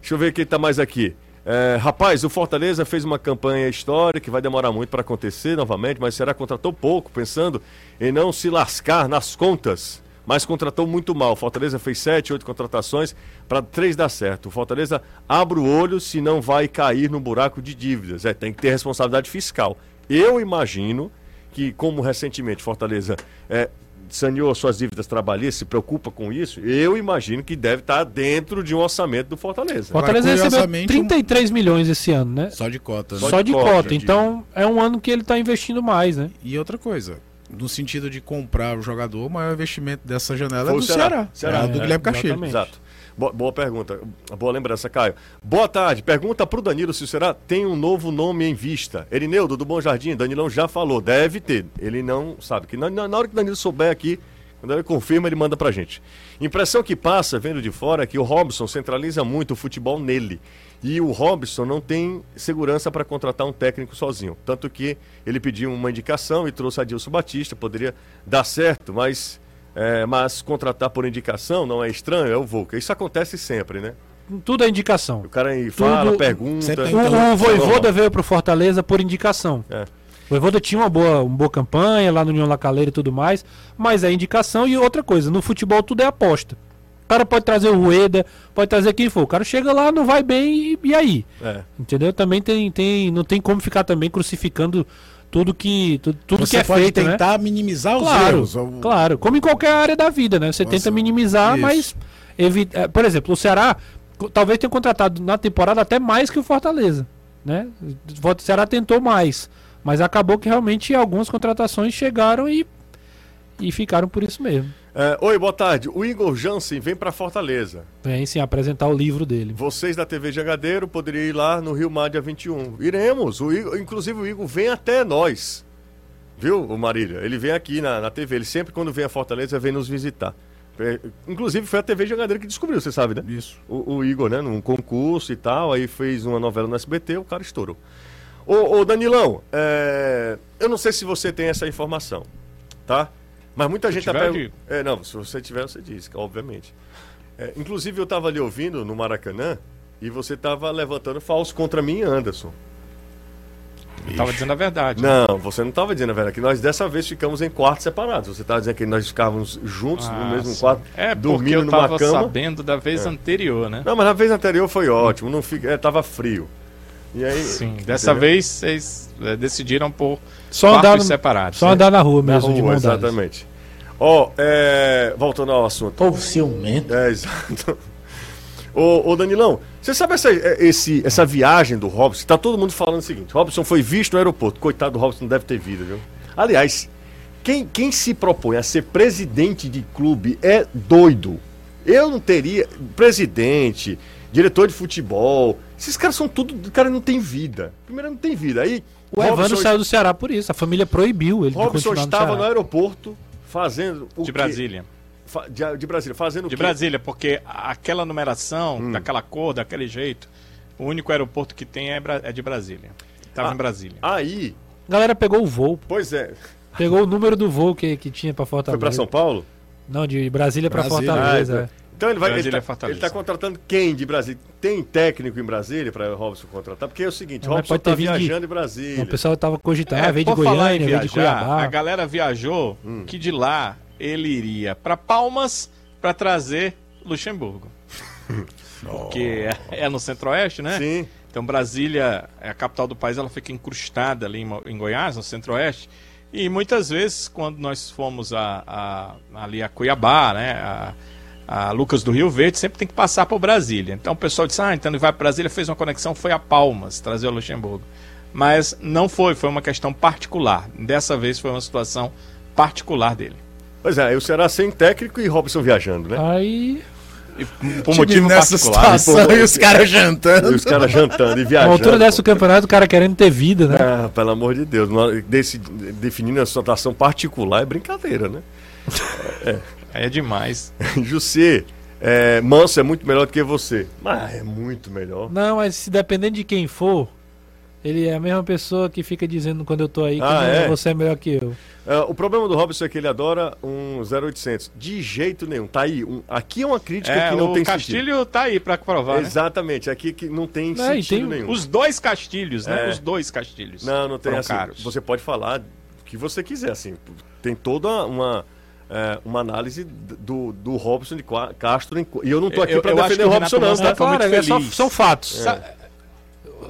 Deixa eu ver quem tá mais aqui. É, rapaz, o Fortaleza fez uma campanha histórica que vai demorar muito para acontecer novamente, mas será que contratou pouco, pensando em não se lascar nas contas. Mas contratou muito mal. Fortaleza fez sete, oito contratações para três dar certo. Fortaleza abre o olho se não vai cair no buraco de dívidas. É, tem que ter responsabilidade fiscal. Eu imagino que, como recentemente Fortaleza é, saneou suas dívidas trabalhistas, se preocupa com isso, eu imagino que deve estar dentro de um orçamento do Fortaleza. Fortaleza recebeu curiosamente, um- 33 milhões esse ano, né? Só de cota. né? Só, Só de de cota. cota, Então é um ano que ele tá investindo mais, né? E outra coisa, no sentido de comprar o jogador, o maior investimento dessa janela Foi é do Ceará. Ceará. Ceará, É do é, Guilherme exatamente. Exato. Boa, boa pergunta. Boa lembrança, Caio. Boa tarde. Pergunta pro Danilo se o Ceará tem um novo nome em vista. Erineudo, do Bom Jardim. Danilão já falou. Deve ter. Ele não sabe. que Na, na- hora que o Danilo souber aqui, Quando ele confirma, ele manda pra gente. Impressão que passa, vendo de fora, é que o Robson centraliza muito o futebol nele. E o Robson não tem segurança para contratar um técnico sozinho. Tanto que ele pediu uma indicação e trouxe Adilson Batista. Poderia dar certo, mas, é, mas contratar por indicação não é estranho, é o Volca. Isso acontece sempre, né? Tudo é indicação. O cara aí fala, Tudo- pergunta. Sempre O, o Voivoda veio pro Fortaleza por indicação. É. O Voivoda tinha uma boa, uma boa campanha lá no União Lacaleira e tudo mais, mas é indicação e outra coisa, no futebol tudo é aposta. O cara pode trazer o Rueda, pode trazer quem for. O cara chega lá, não vai bem e, e aí? É. Entendeu? Também tem, tem, não tem como ficar também crucificando tudo que tudo, tudo Você que é pode feito, né? tentar minimizar os Claro, erros. ou- claro. Como em qualquer área da vida, né? Você Nossa, tenta minimizar, isso. mas evita. Por exemplo, o Ceará talvez tenha contratado na temporada até mais que o Fortaleza, né? O Ceará tentou mais, mas acabou que realmente algumas contratações chegaram e e ficaram por isso mesmo. É, Oi, boa tarde. O Igor Jansen vem para Fortaleza. Vem sim apresentar o livro dele. Vocês da TV Jangadeiro poderiam ir lá no Rio Mar dia 21. Iremos. O Igor, inclusive o Igor vem até nós. Viu, o Marília? Ele vem aqui na, na TV. Ele sempre, quando vem a Fortaleza, vem nos visitar. É, inclusive foi a TV Jangadeiro que descobriu, você sabe, né? Isso. O, o Igor, né? Num concurso e tal. Aí fez uma novela no SBT, o cara estourou. Ô, ô Danilão, é, eu não sei se você tem essa informação, tá? Mas muita gente tá tiver, eu digo. É, não, se você tiver, você diz, obviamente. É, inclusive, eu tava ali ouvindo no Maracanã e você tava levantando falso contra mim e Anderson. Tava dizendo a verdade. né? Não, você não tava dizendo a verdade, que nós dessa vez ficamos em quartos separados. Você tava dizendo que nós ficávamos juntos no Ah, mesmo sim. quarto, É, dormindo eu numa tava cama. sabendo da vez anterior, né? Não, mas na vez anterior foi ótimo, não fica, é, tava frio. E aí, Sim, dessa entendeu? vez vocês é, decidiram por Só andar, separados. só né? andar na rua Na mesmo de rua, mão dadas. exatamente. Ó, é, voltando ao assunto. Povo ciumento. É, [LAUGHS] exato. Ô, ô Danilão, você sabe essa, é, esse, essa viagem do Robson? Tá todo mundo falando o seguinte: Robson foi visto no aeroporto. Coitado do Robson, não deve ter vida, viu? Aliás, quem, quem se propõe a ser presidente de clube é doido. Eu não teria. Presidente, diretor de futebol. Esses caras são tudo. Cara, não tem vida. Primeiro, não tem vida. Aí. O Evandro saiu do Ceará por isso. A família proibiu ele de Robson continuar no estava no Ceará. aeroporto fazendo. O De quê? Brasília. Fa- De, de Brasília, fazendo o De? Brasília, porque aquela numeração, Hum. daquela cor, daquele jeito, o único aeroporto que tem é, Bra- é de Brasília. Tava Ah. em Brasília. Aí, A galera pegou o voo. pois é, Pegou o número do voo que, que tinha pra foi Fortaleza. pra São Paulo? Não, de Brasília pra Brasília. Fortaleza. Ah, é. Então ele vai. Ele Brasília tá, é tá contratando quem de Brasília? Tem técnico em Brasília para Robson contratar? Porque é o seguinte, Não, mas Robson pode ter tá vindo de- viajando em Brasília. O pessoal tava cogitando, É, ah, veio de Goiânia, veio de Cuiabá. A galera viajou Hum. que de lá ele iria pra Palmas pra trazer Luxemburgo. [LAUGHS] Porque é, é no centro-oeste, né? Sim. Então Brasília é a capital do país, ela fica incrustada ali em, em Goiás, no centro-oeste. E muitas vezes, quando nós fomos a, a- ali a Cuiabá, né, a, a Lucas do Rio Verde, sempre tem que passar por Brasília. Então o pessoal disse, ah, então ele vai para Brasília, fez uma conexão, foi a Palmas, trazer o Luxemburgo. Mas não foi, foi uma questão particular. Dessa vez foi uma situação particular dele. Pois é, aí o Ceará sem técnico e Robson viajando, né? Aí, E por motivo nessa particular. situação e os caras [LAUGHS] jantando. E os caras jantando e na viajando. altura dessa do campeonato, o cara querendo ter vida, né? Ah, pelo amor de Deus. desse- definindo a situação particular é brincadeira, né? É [LAUGHS] demais. [LAUGHS] Jussê, é, Manso é muito melhor do que você. Mas é muito melhor. Não, mas se dependendo de quem for, ele é a mesma pessoa que fica dizendo quando eu tô aí que Ah, é? você é melhor que eu. Ah, o problema do Robson é que ele adora um 0800. De jeito nenhum. Tá aí. um- aqui é uma crítica É, que não o tem Castilho tá aí pra provar, né? Exatamente, aqui que não tem Não, sentido tem nenhum. Os dois castilhos, né? É. Os dois castilhos. Não, não tem assim. Você pode falar o que você quiser, assim. Tem toda uma, é, uma análise do, do Robson de Castro. em- e eu não tô aqui acho defender o Robson, não, tá? tá- muito é só- são fatos. Sa-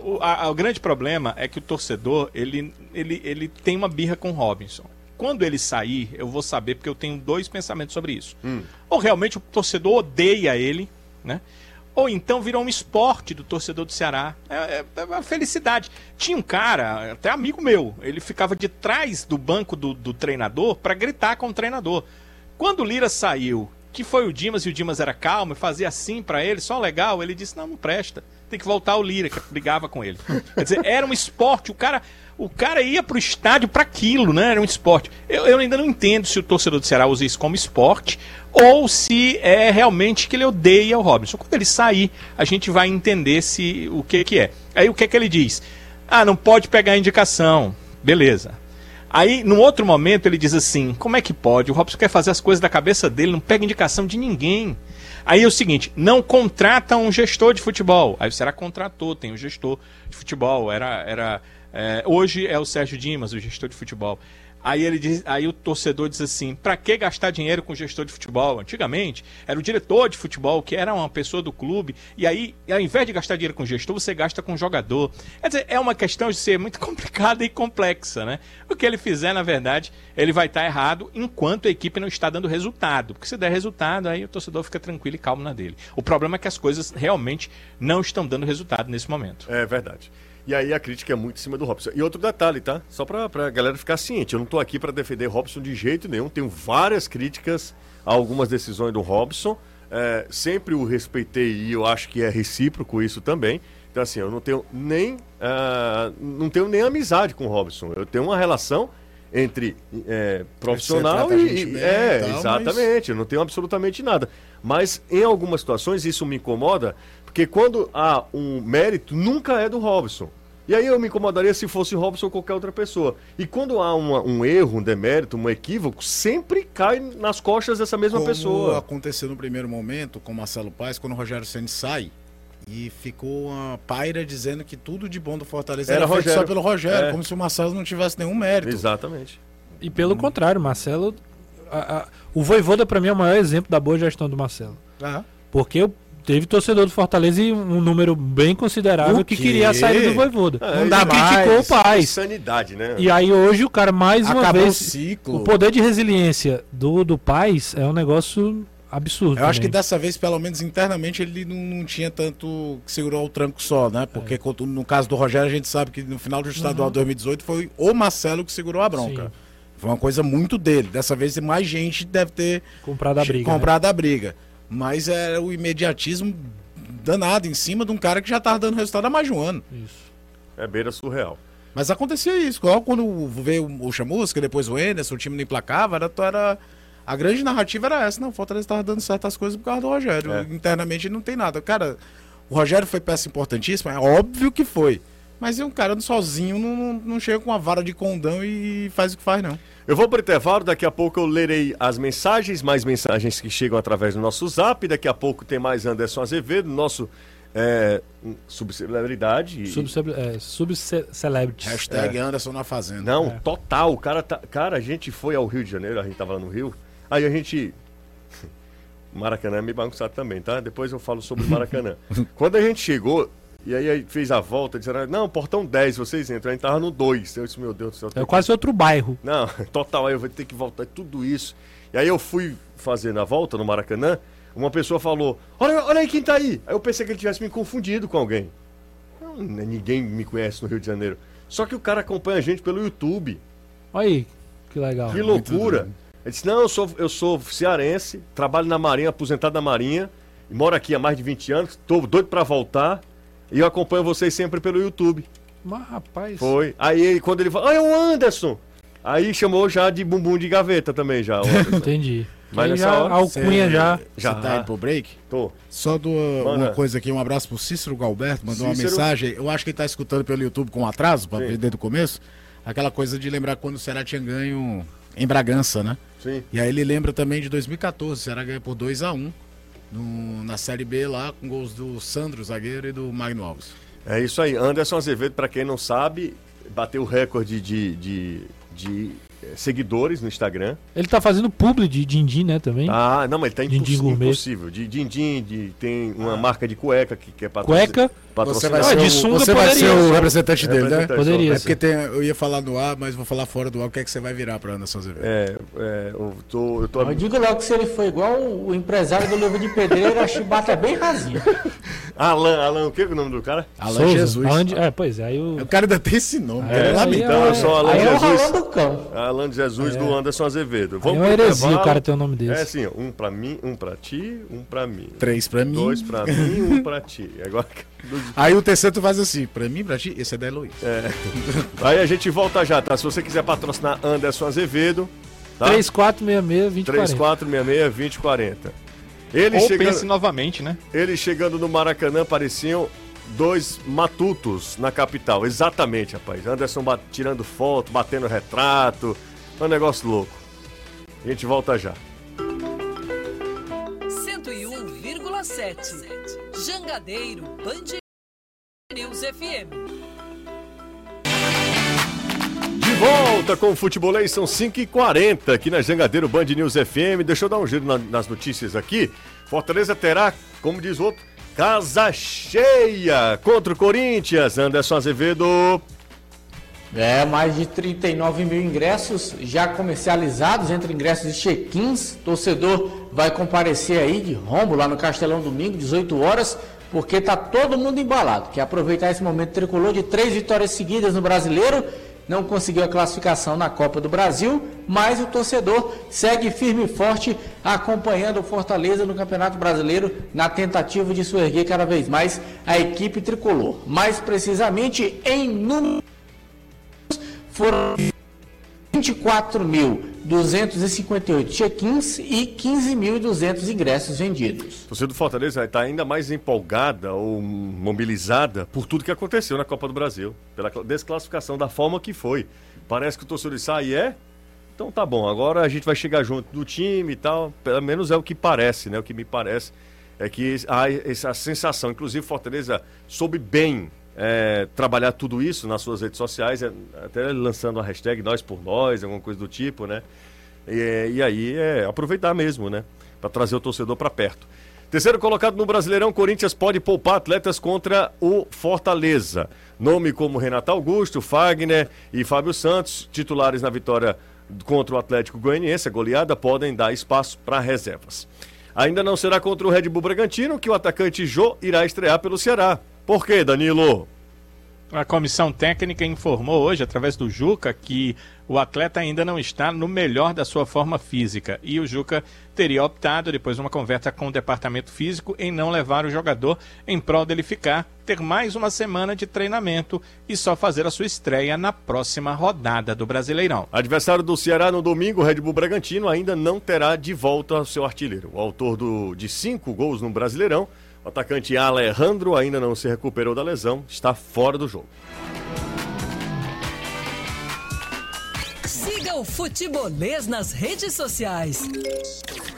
O, a- o grande problema é que o torcedor ele, ele, ele tem uma birra com o Robinson. Quando ele sair, eu vou saber, porque eu tenho dois pensamentos sobre isso. Hum. Ou realmente o torcedor odeia ele, né? Ou então virou um esporte do torcedor do Ceará. É, é- é uma felicidade. Tinha um cara, até amigo meu, ele ficava de trás do banco do, do treinador para gritar com o treinador. Quando o Lira saiu, que foi o Dimas e o Dimas era calmo e fazia assim para ele, só legal, ele disse: não, não presta. Tem que voltar o Lira, que brigava com ele. Quer dizer, era um esporte. O cara, O cara ia pro estádio para aquilo, né? Era um esporte. Eu, eu ainda não entendo se o torcedor do Ceará usa isso como esporte ou se é realmente que ele odeia o Robinson. Quando ele sair, a gente vai entender se o que que é. Aí o que que ele diz? Ah, não pode pegar indicação. Beleza. Aí, num outro momento, ele diz assim: como é que pode? O Robson quer fazer as coisas da cabeça dele, não pega indicação de ninguém. Aí é o seguinte: não contrata um gestor de futebol. Aí será contratou, tem um gestor de futebol. Era, era é, hoje é o Sérgio Dimas, o gestor de futebol. Aí ele diz, aí o torcedor diz assim: para que gastar dinheiro com gestor de futebol? Antigamente era o diretor de futebol que era uma pessoa do clube e aí ao invés de gastar dinheiro com gestor você gasta com jogador. Quer dizer, é uma questão de ser muito [LAUGHS] complicada e complexa, né? O que ele fizer na verdade ele vai estar errado enquanto a equipe não está dando resultado, porque se der resultado aí o torcedor fica tranquilo e calmo na dele. O problema é que as coisas realmente não estão dando resultado nesse momento. É verdade. E aí a crítica é muito em cima do Robson. E outro detalhe, tá? Só pra, pra galera ficar ciente, eu não tô aqui para defender Robson de jeito nenhum, tenho várias críticas a algumas decisões do Robson. É, sempre o respeitei e eu acho que é recíproco isso também. Então, assim, eu não tenho nem. Uh, não tenho nem amizade com o Robson. Eu tenho uma relação entre é, profissional e. Bem, é, tal, exatamente. Mas... Eu não tenho absolutamente nada. Mas em algumas situações isso me incomoda, porque quando há um mérito, nunca é do Robson. E aí eu me incomodaria se fosse Robson ou qualquer outra pessoa. E quando há uma, um erro, um demérito, um equívoco, sempre cai nas costas dessa mesma como pessoa. aconteceu no primeiro momento com Marcelo Paes, quando o Rogério Senna sai, e ficou uma paira dizendo que tudo de bom do Fortaleza era, era feito Rogério. só pelo Rogério, é. como se o Marcelo não tivesse nenhum mérito. Exatamente. E pelo hum. contrário, Marcelo. A, a, o Voivoda, para mim, é o maior exemplo da boa gestão do Marcelo. Ah. Porque eu teve torcedor do Fortaleza e um número bem considerável que queria a saída do Voivoda. É, não dá mais. criticou o pai. Sanidade, né? E aí hoje o cara mais Acabou uma vez o, ciclo. o poder de resiliência do do Paz é um negócio absurdo. Eu também. acho que dessa vez, pelo menos internamente, ele não, não tinha tanto que segurar o tranco só, né? Porque é. no caso do Rogério, a gente sabe que no final do estadual uhum. 2018 foi o Marcelo que segurou a bronca. Sim. Foi uma coisa muito dele. Dessa vez mais gente deve ter comprado a briga. Comprado né? a briga. Mas é o imediatismo danado em cima de um cara que já estava dando resultado há mais de um ano. Isso. É beira surreal. Mas acontecia isso. Igual quando veio o Chamusca, depois o Enderson, o time não implacava, era, era, a grande narrativa era essa. Não, o Fortaleza estava dando certas coisas por causa do Rogério. É. Internamente não tem nada. Cara, o Rogério foi peça importantíssima? É óbvio que foi. Mas um cara sozinho não, não chega com uma vara de condão e faz o que faz, não. Eu vou para o intervalo, daqui a pouco eu lerei as mensagens, mais mensagens que chegam através do nosso zap. Daqui a pouco tem mais Anderson Azevedo, nosso é, subcelebridade. É, subcelebrity. Hashtag é. Anderson na Fazenda. Não, é. total. O cara, tá, cara, a gente foi ao Rio de Janeiro, a gente tava lá no Rio. Aí a gente. [LAUGHS] Maracanã é meio bagunçado também, tá? Depois eu falo sobre o Maracanã. [LAUGHS] Quando a gente chegou, e aí, aí fez a volta, disseram, não, portão 10, vocês entram. A gente tava no 2. Eu disse, meu Deus do céu. É quase que... outro bairro. Não, [LAUGHS] total, aí eu vou ter que voltar, tudo isso. E aí eu fui fazer a volta no Maracanã, uma pessoa falou, olha, olha aí quem tá aí. Aí eu pensei que ele tivesse me confundido com alguém. Não, ninguém me conhece no Rio de Janeiro. Só que o cara acompanha a gente pelo YouTube. Olha aí, que legal. Que loucura. Ele disse, não, eu sou, eu sou cearense, trabalho na Marinha, aposentado na Marinha, e moro aqui há mais de 20 anos, tô doido para voltar. E eu acompanho vocês sempre pelo YouTube. Mas, rapaz. Foi. Aí quando ele falou, ah, é o Anderson. Aí chamou já de bumbum de gaveta também, já. [LAUGHS] Entendi. Mas nessa já, hora, alcunha já. Já tá indo pro break? Tô. Só do, uma coisa aqui, um abraço pro Cícero Galberto, mandou Cícero... uma mensagem. Eu acho que ele tá escutando pelo YouTube com atraso, pra ver desde o começo. Aquela coisa de lembrar quando o Ceará tinha ganho em Bragança, né? Sim. E aí ele lembra também de 2014, o Ceará ganhou por 2 a 1 no, na Série B lá, com gols do Sandro, zagueiro, e do Magno Alves. É isso aí. Anderson Azevedo, para quem não sabe, bateu o recorde de, de, de seguidores no Instagram. Ele tá fazendo publi de din-din, né, também. Ah, não, mas ele tá imposs impossível. De din-din, de, tem uma ah. marca de cueca que, que é Cueca? Você vai, ser, o, você vai ser o representante dele, né? Poderia. É porque tem, eu ia falar no ar, mas vou falar fora do ar. O que é que você vai virar para Anderson Azevedo? É, é, eu tô... Eu, tô... eu digo logo que se ele for igual o empresário do livro de pedreiro, a chibata é bem rasinha. [LAUGHS] Alan, Alan, o que é o nome do cara? Alan Souza. Jesus. Alan de, é, pois é. Aí o... o cara ainda tem esse nome. É, é, então, eu sou Alan aí Jesus. É o do cão. Alan Jesus é. do Anderson Azevedo. Vamos é uma heresia o cara ter o nome desse. É assim, um pra mim, um pra ti, um pra mim. Três pra mim. Dois pra mim, um pra ti. Agora [LAUGHS] Aí o terceiro tu faz assim, pra mim, pra ti, esse é da Heloísa. Aí a gente volta já, tá? Se você quiser patrocinar Anderson Azevedo, tá? 3466 2040. 3466-2040. Ele, Ou chegando, pense novamente, né? ele chegando no Maracanã pareciam dois matutos na capital. Exatamente, rapaz. Anderson ba- tirando foto, batendo retrato. É um negócio louco. A gente volta já. 101,7. Jangadeiro Band News FM. De volta com o Futebolês, são 5h40 aqui na Jangadeiro Band News FM. Deixa eu dar um giro na- nas notícias aqui. Fortaleza terá, como diz o outro, casa cheia contra o Corinthians. Anderson Azevedo. É, mais de 39 mil ingressos já comercializados entre ingressos e check-ins. Torcedor vai comparecer aí de rombo lá no Castelão domingo, 18 horas, porque tá todo mundo embalado. Quer aproveitar esse momento tricolor de três vitórias seguidas no Brasileiro. Não conseguiu a classificação na Copa do Brasil, mas o torcedor segue firme e forte acompanhando o Fortaleza no Campeonato Brasileiro na tentativa de suerguer cada vez mais a equipe tricolor. Mais precisamente em número foram 24.258 check-ins e 15.200 ingressos vendidos. A torcida do Fortaleza está ainda mais empolgada ou mobilizada por tudo que aconteceu na Copa do Brasil, pela cla- desclassificação da forma que foi. Parece que o torcedor disse, ah, e é? Então tá bom, agora a gente vai chegar junto do time e tal. Pelo menos é o que parece, né? O que me parece é que há essa sensação. Inclusive, Fortaleza soube bem é, trabalhar tudo isso nas suas redes sociais, é, até lançando a hashtag Nós por Nós, alguma coisa do tipo, né? E, e aí é aproveitar mesmo, né? Para trazer o torcedor para perto. Terceiro colocado no Brasileirão, Corinthians pode poupar atletas contra o Fortaleza. Nome como Renato Augusto, Fagner e Fábio Santos, titulares na vitória contra o Atlético Goianiense, a goleada, podem dar espaço para reservas. Ainda não será contra o Red Bull Bragantino que o atacante Jô irá estrear pelo Ceará. Por quê, Danilo? A comissão técnica informou hoje, através do Juca, que o atleta ainda não está no melhor da sua forma física. E o Juca teria optado, depois de uma conversa com o departamento físico, em não levar o jogador em prol dele ficar, ter mais uma semana de treinamento e só fazer a sua estreia na próxima rodada do Brasileirão. Adversário do Ceará no domingo, o Red Bull Bragantino ainda não terá de volta seu artilheiro. O autor do- de cinco gols no Brasileirão, o atacante Alejandro, ainda não se recuperou da lesão, está fora do jogo. Siga o Futebolês nas redes sociais.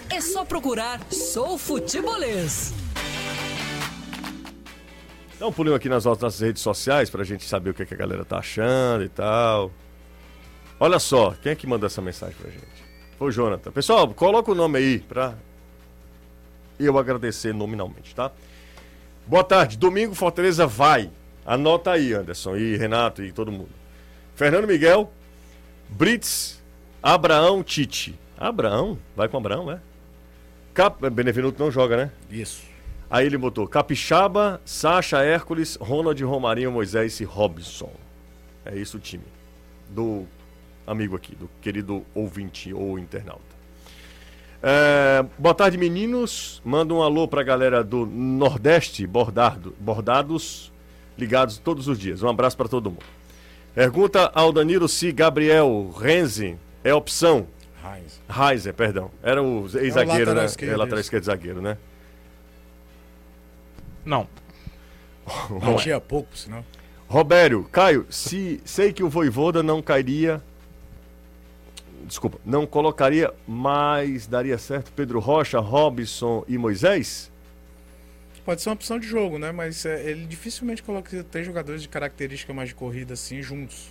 É só procurar Sou Futebolês. Dá um pulinho aqui nas nossas redes sociais pra gente saber o que, que a galera tá achando e tal. Olha só, quem é que mandou essa mensagem pra gente? Foi o Jonathan. Pessoal, coloca o nome aí pra eu agradecer nominalmente, tá? Boa tarde. Domingo Fortaleza vai. Anota aí, Anderson e Renato e todo mundo. Fernando Miguel, Brits, Abraão, Tite. Abraão? Vai com Abraão, é? Cap... Benevenuto não joga, né? Isso. Aí ele botou Capixaba, Sacha, Hércules, Ronald, Romarinho, Moisés e Robson. É isso o time. Do amigo aqui, do querido ouvinte ou internauta. É, boa tarde, meninos. Manda um alô pra galera do Nordeste Bordado, Bordados, ligados todos os dias. Um abraço pra todo mundo. Pergunta ao Danilo se Gabriel Renzi é opção. Reiser, perdão. Era o ex-zagueiro, lateral né? esquerdo, É, lateral esquerdo zagueiro, né? Não. Não tinha pouco, senão. Robério, Caio, se sei que o Voivoda não cairia. Desculpa, não colocaria, mas daria certo Pedro Rocha, Robson e Moisés? Pode ser uma opção de jogo, né? Mas é, ele dificilmente coloca três jogadores de característica mais de corrida assim juntos.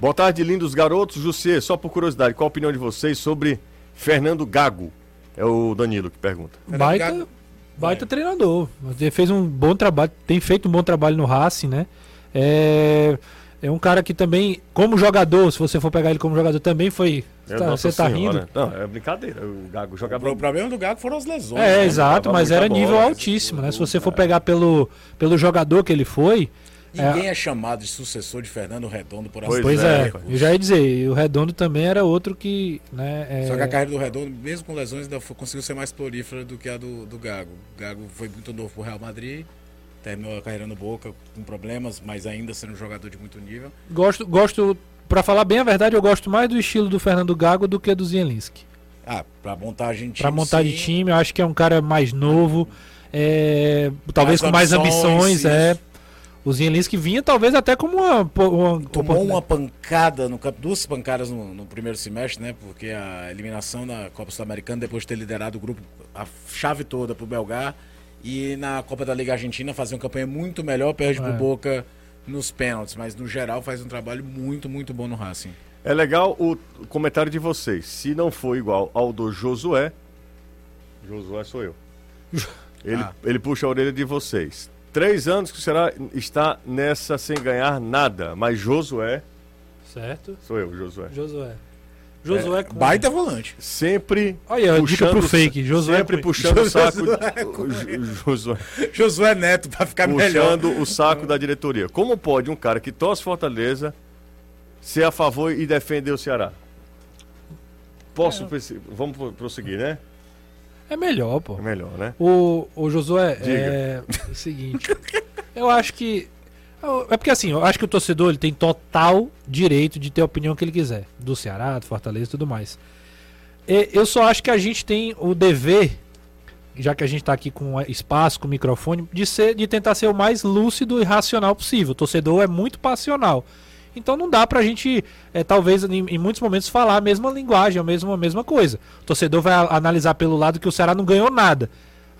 Boa tarde, lindos garotos. Jussier, só por curiosidade, qual a opinião de vocês sobre Fernando Gago? É o Danilo que pergunta. Baita, baita treinador. Ele fez um bom trabalho, tem feito um bom trabalho no Racing, né? É, é um cara que também, como jogador, se você for pegar ele como jogador, também foi. É, tá- você tá Senhora. rindo? Não, é brincadeira. O Gago jogava. O problema do Gago foram as lesões. É, né? exato, mas era nível bola, altíssimo, né? Se você for pegar pelo, pelo jogador que ele foi. Ninguém é. chamado de sucessor de Fernando Redondo por Pois Pois é, é, eu já ia dizer, e o Redondo também era outro que. Né, é, Só que a carreira do Redondo, mesmo com lesões, ainda foi- conseguiu ser mais prolífera do que a do, do Gago. O Gago foi muito novo pro Real Madrid terminou a carreira no Boca com problemas, mas ainda sendo um jogador de muito nível. Gosto, gosto, pra falar bem a verdade, eu gosto mais do estilo do Fernando Gago do que do Zielinski. Ah, pra montagem de time. Pra montar de time, eu acho que é um cara mais novo, é, talvez com mais ambições, ambições, é. O Zielinski vinha talvez até como uma, uma Tomou uma pancada no campo, duas pancadas no, no primeiro semestre, né? Porque a eliminação na Copa Sul-Americana, depois de ter liderado o grupo, a chave toda pro Belgar. E na Copa da Liga Argentina fazer uma campanha muito melhor, perde É. pro Boca nos pênaltis. Mas no geral faz um trabalho muito, muito bom no Racing. É legal o comentário de vocês. Se não for igual ao do Josué, Josué sou eu. [LAUGHS] Ele, Ah. ele puxa a orelha de vocês. Três anos que o Ceará está nessa sem ganhar nada. Mas Josué, Certo? sou eu, Josué. Josué. Josué com... Baita volante. Sempre. Olha, dica puxando pro fake. Josué sempre com- puxando o saco. Josué o Jo- Josué. Josué Neto pra ficar melhor. puxando o saco da diretoria. Como pode um cara que torce Fortaleza ser a favor e defender o Ceará? Posso. perce- Vamos pro- prosseguir, né? É melhor, pô. É melhor, né? O, o Josué, Diga. é o seguinte. eu acho que. É porque assim, eu acho que o torcedor ele tem total direito de ter a opinião que ele quiser. Do Ceará, do Fortaleza e tudo mais. E eu só acho que a gente tem o dever, já que a gente tá aqui com espaço, com microfone, de, ser, de tentar ser o mais lúcido e racional possível. O torcedor é muito passional. Então não dá pra gente, é, talvez, em, em muitos momentos, falar a mesma linguagem, a mesma, a mesma coisa. O torcedor vai analisar pelo lado que o Ceará não ganhou nada.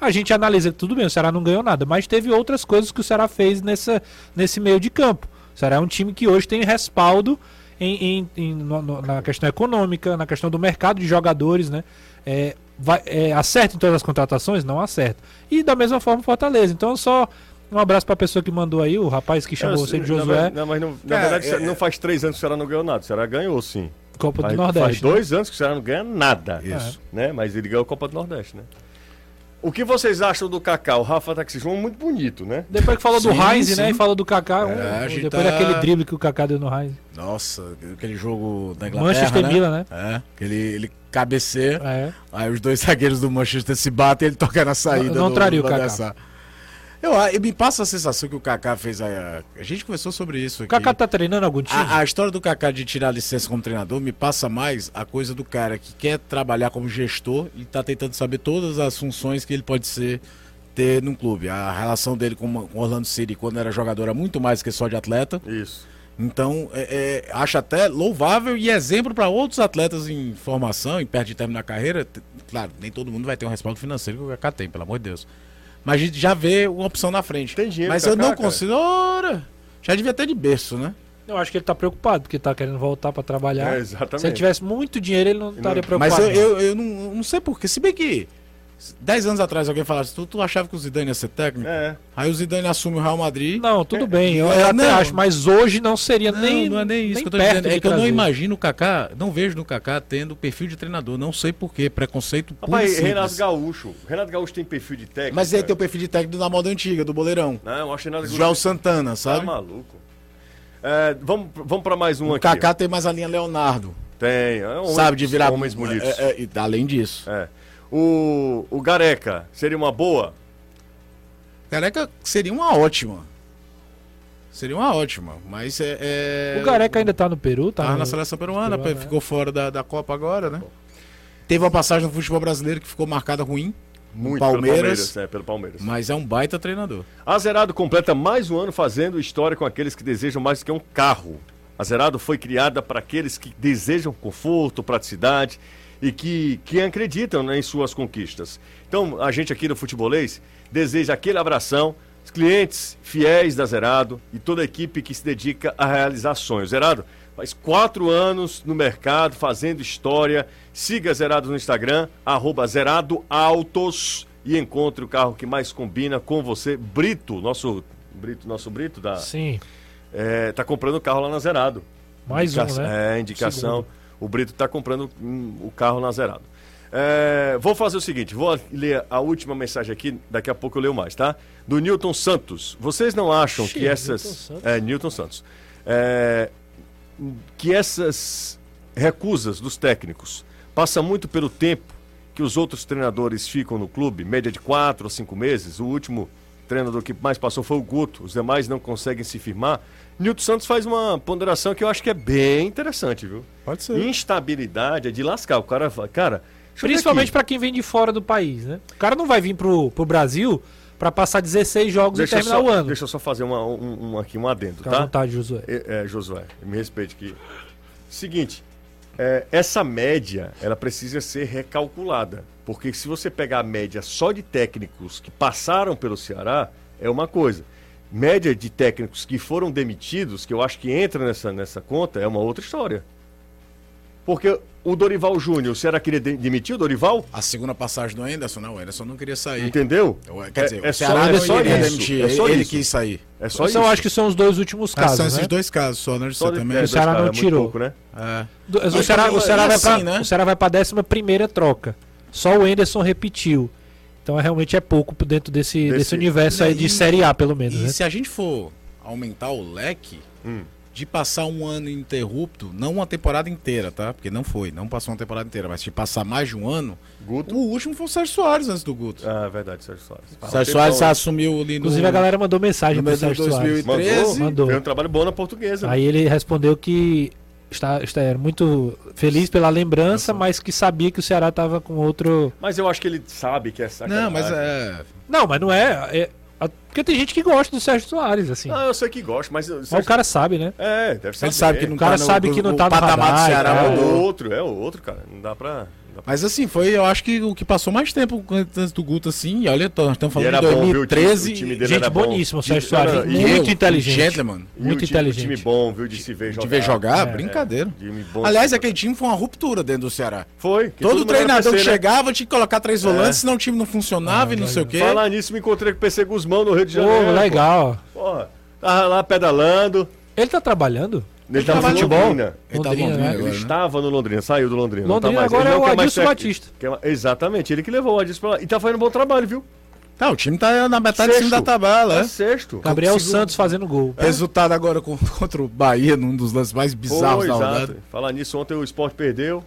A gente analisa, tudo bem, o Ceará não ganhou nada, mas teve outras coisas que o Ceará fez nessa, nesse meio de campo. O Ceará é um time que hoje tem respaldo em, em- em- no- no- na questão econômica, na questão do mercado de jogadores, né? É, vai, é, acerta em todas as contratações? Não acerta. E da mesma forma o Fortaleza. Então só um abraço pra pessoa que mandou aí, o rapaz que chamou Eu você de Josué, Não, mas não- na Cara, verdade, é- não faz três anos que o Ceará não ganhou nada. O Ceará ganhou, sim. Copa do Nordeste. faz né? dois anos que o Ceará não ganha nada. Isso. Né? Mas ele ganhou a Copa do Nordeste, né? O que vocês acham do Kaká? O Rafa tá com esse jogo muito bonito, né? Depois que falou do Heinz, né? E falou do Kaká. um- É, gente depois tá- daquele drible que o Kaká deu no Heinz. Nossa, aquele jogo da Inglaterra, Manchester né? Milan, né? É, que ele, ele cabeceia, É. aí os dois [LAUGHS] zagueiros do Manchester se batem e ele toca na saída. Eu não do- traria o Kaká. Eu, eu me passa a sensação que o Kaká fez a, a gente conversou sobre isso O aqui. Kaká tá treinando algum time? A, a história do Kaká de tirar a licença como treinador me passa mais a coisa do cara que quer trabalhar como gestor e tá tentando saber todas as funções que ele pode ser ter num clube. A relação dele com o Orlando City quando era jogador era muito mais que só de atleta. Isso. Então, é, é, acho até louvável e exemplo para outros atletas em formação, em perto de terminar a carreira. Claro, nem todo mundo vai ter um respaldo financeiro que o Kaká tem, pelo amor de Deus. Mas a gente já vê uma opção na frente. Tem dinheiro, Mas eu não consigo. Ora, já devia ter de berço, né? Eu acho que ele tá preocupado, porque tá querendo voltar pra trabalhar. É, exatamente. Se ele tivesse muito dinheiro, ele não estaria preocupado. Mas eu, não. eu, eu não, eu não sei porquê. Se bem que 10 anos atrás alguém falasse, tu, tu achava que o Zidane ia ser técnico? É. Aí o Zidane assume o Real Madrid. Não, tudo bem, eu, eu até não. acho, mas hoje não seria Não, nem. não é nem isso que eu tô dizendo. É que eu não trazer. imagino o Kaká, não vejo no Kaká tendo perfil de treinador. Não sei porquê. Preconceito puro simples. Renato Gaúcho. Renato Gaúcho tem perfil de técnico. Mas ele cara. tem o perfil de técnico da moda antiga, do boleirão. Não, eu acho que Renato Gaúcho. Joel Santana, Tá sabe? maluco. É, vamos, vamos pra mais um o aqui. Kaká tem mais a linha Leonardo. Tem. É um sabe, de virar. Homens bonitos. É, é, e além disso. É. O, o Gareca seria uma boa? Careca seria uma ótima. Seria uma ótima. Mas é. é- O Gareca ainda tá no Peru, tá? Tava no- na seleção peruana, Peruana, ficou fora da, da Copa agora, né? Teve uma passagem no futebol brasileiro que ficou marcada ruim, Muito Palmeiras. pelo Palmeiras. É, pelo Palmeiras. mas é um baita treinador. Azerado completa mais um ano fazendo história com aqueles que desejam mais do que um carro. A Zerado foi criada para aqueles que desejam conforto, praticidade e que, que acreditam né, em suas conquistas. Então, a gente aqui do Futebolês deseja aquele abração, os clientes fiéis da Zerado e toda a equipe que se dedica a realizar sonhos. Zerado faz quatro anos no mercado, fazendo história. Siga Zerado no Instagram, arroba Zerado Autos e encontre o carro que mais combina com você. Brito, nosso Brito, nosso Brito da, Sim, é, tá comprando o carro lá na Zerado. mais um, Indica- né? É, indicação. Segundo. O Brito tá comprando hum, o carro na Zerado. É, vou fazer o seguinte, vou ler a última mensagem aqui, daqui a pouco eu leio mais, tá? Do Newton Santos. Vocês não acham Ixi, que essas. Newton Santos. É, Newton Santos. É, que essas recusas dos técnicos passa muito pelo tempo que os outros treinadores ficam no clube, média de quatro ou cinco meses. O último treinador que mais passou foi o Guto, os demais não conseguem se firmar. Nilton Santos faz uma ponderação que eu acho que é bem interessante, viu? Pode ser. Instabilidade é de lascar. O cara fala, cara. Principalmente pra quem vem de fora do país, né? O cara não vai vir pro, pro Brasil pra passar 16 jogos Deixa e terminar só, o ano. deixa eu só fazer uma, um, um- aqui, um adendo, Fica à tá? vontade, Josué. É, é, Josué, me respeite aqui. Seguinte, é, essa média, ela precisa ser recalculada. Porque se você pegar a média só de técnicos que passaram pelo Ceará, é uma coisa. Média de técnicos que foram demitidos, que eu acho que entra nessa, nessa conta, é uma outra história. Porque o Dorival Júnior, o Ceará queria de- demitir o Dorival? A segunda passagem do Anderson, não, o Anderson não queria sair. Entendeu? Quer dizer, é, é o só, é não só iria isso. demitir, É só ele isso. quis sair. É só Então, isso. eu acho que são os dois últimos Ah, casos, são esses né? dois casos, só, né? Só também. é, O dois Ceará não é muito tirou. pouco, né? É. O Ceará, é vai né? o Ceará vai pra 11 primeira troca. Só o Enderson repetiu. Então é, realmente é pouco por dentro desse, Desse- desse universo aí de E- Série A, pelo menos, E né? se a gente for aumentar o leque Hum. de passar um ano ininterrupto, não uma temporada inteira, tá? Porque não foi, não passou uma temporada inteira, mas de passar mais de um ano, Guto. o último foi o Sérgio Soares antes do Guto. Ah, verdade, Sérgio Soares. O Sérgio Soares assumiu ali no... Inclusive a galera mandou mensagem no pro Sérgio Soares. 2013. Mandou, Mandou. Fez um trabalho bom na portuguesa. Aí ele respondeu que está, está era muito feliz pela lembrança, mas que sabia que o Ceará estava com outro. Mas eu acho que ele sabe que é sacanagem. Não, mas é... Não, mas não é. é- porque tem gente que gosta do Sérgio Soares, assim. Ah, eu sei que gosto, mas... mas o cara sabe, né? É, deve saber. Ele sabe que não O cara tá no- sabe que não o tá no patamar do Ceará é. É o outro, é o outro, cara. Não dá pra... Mas assim, foi, eu acho que o que passou mais tempo antes do Guto, assim, e olha, nós estamos falando de bom, viu? O time- 2013. o time dele Gente era bom. boníssima, o Sérgio Soares. Muito eu, inteligente. Gentleman. e muito time, inteligente. time bom, viu? De se ver jogar. De ver jogar, É, brincadeira. time bom Aliás, aquele time foi uma ruptura dentro do Ceará. Foi. Todo treinador PC, que né? chegava tinha que colocar três volantes, É. senão o time não funcionava e não sei o quê. Falar nisso, me encontrei com o PC Guzmão no Rio de Pô, Janeiro. legal. Pô. Porra, tava lá pedalando. Ele tá trabalhando? Ele tá tava no futebol? Londrina. Ele tá Londrina, Londrina né? agora, Ele né? estava no Londrina, saiu do Londrina. não tá Londrina mais. agora Ele é o Adilson. Batista. Exatamente, ele que levou o Adilson pra lá. E tá fazendo um bom trabalho, viu? Tá, o time tá na metade de cima da Sexto. tabela, É é. sexto. Gabriel Conseguiu- Santos fazendo gol. Resultado agora com- [LAUGHS] contra o Bahia, num dos lances mais bizarros da exato. rodada. Falar nisso, ontem o Sport perdeu.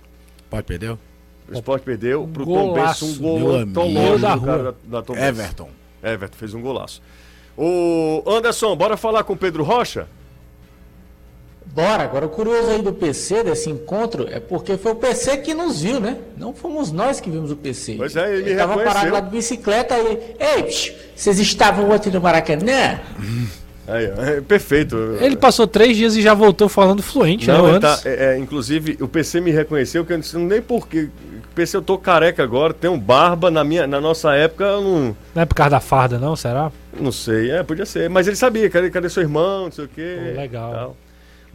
Pode perder? O Sport perdeu pro Tom Benz, um gol tão longe Da rua. da, da Tom Benz. Everton. Everton fez um golaço. O Anderson, bora falar com o Pedro Rocha? Bora, agora o curioso aí do PC, desse encontro, é porque foi o PC que nos viu, né? Não fomos nós que vimos o PC. Pois é, ele me tava reconheceu. parado lá de bicicleta e. Ei, psh, vocês estavam ontem no Maracanã? Aí, ó, é, perfeito. Ele passou três dias e já voltou falando fluente, Não, né? ele tá, é, é, inclusive, o PC me reconheceu, que eu não sei nem porquê. PC, eu tô careca agora, tenho barba. Na, minha, na nossa época, eu não, Não é por causa da farda, não? Será? não sei. É, podia ser. Mas ele sabia, cadê, cadê seu irmão, não sei o quê. Pô, legal. tal.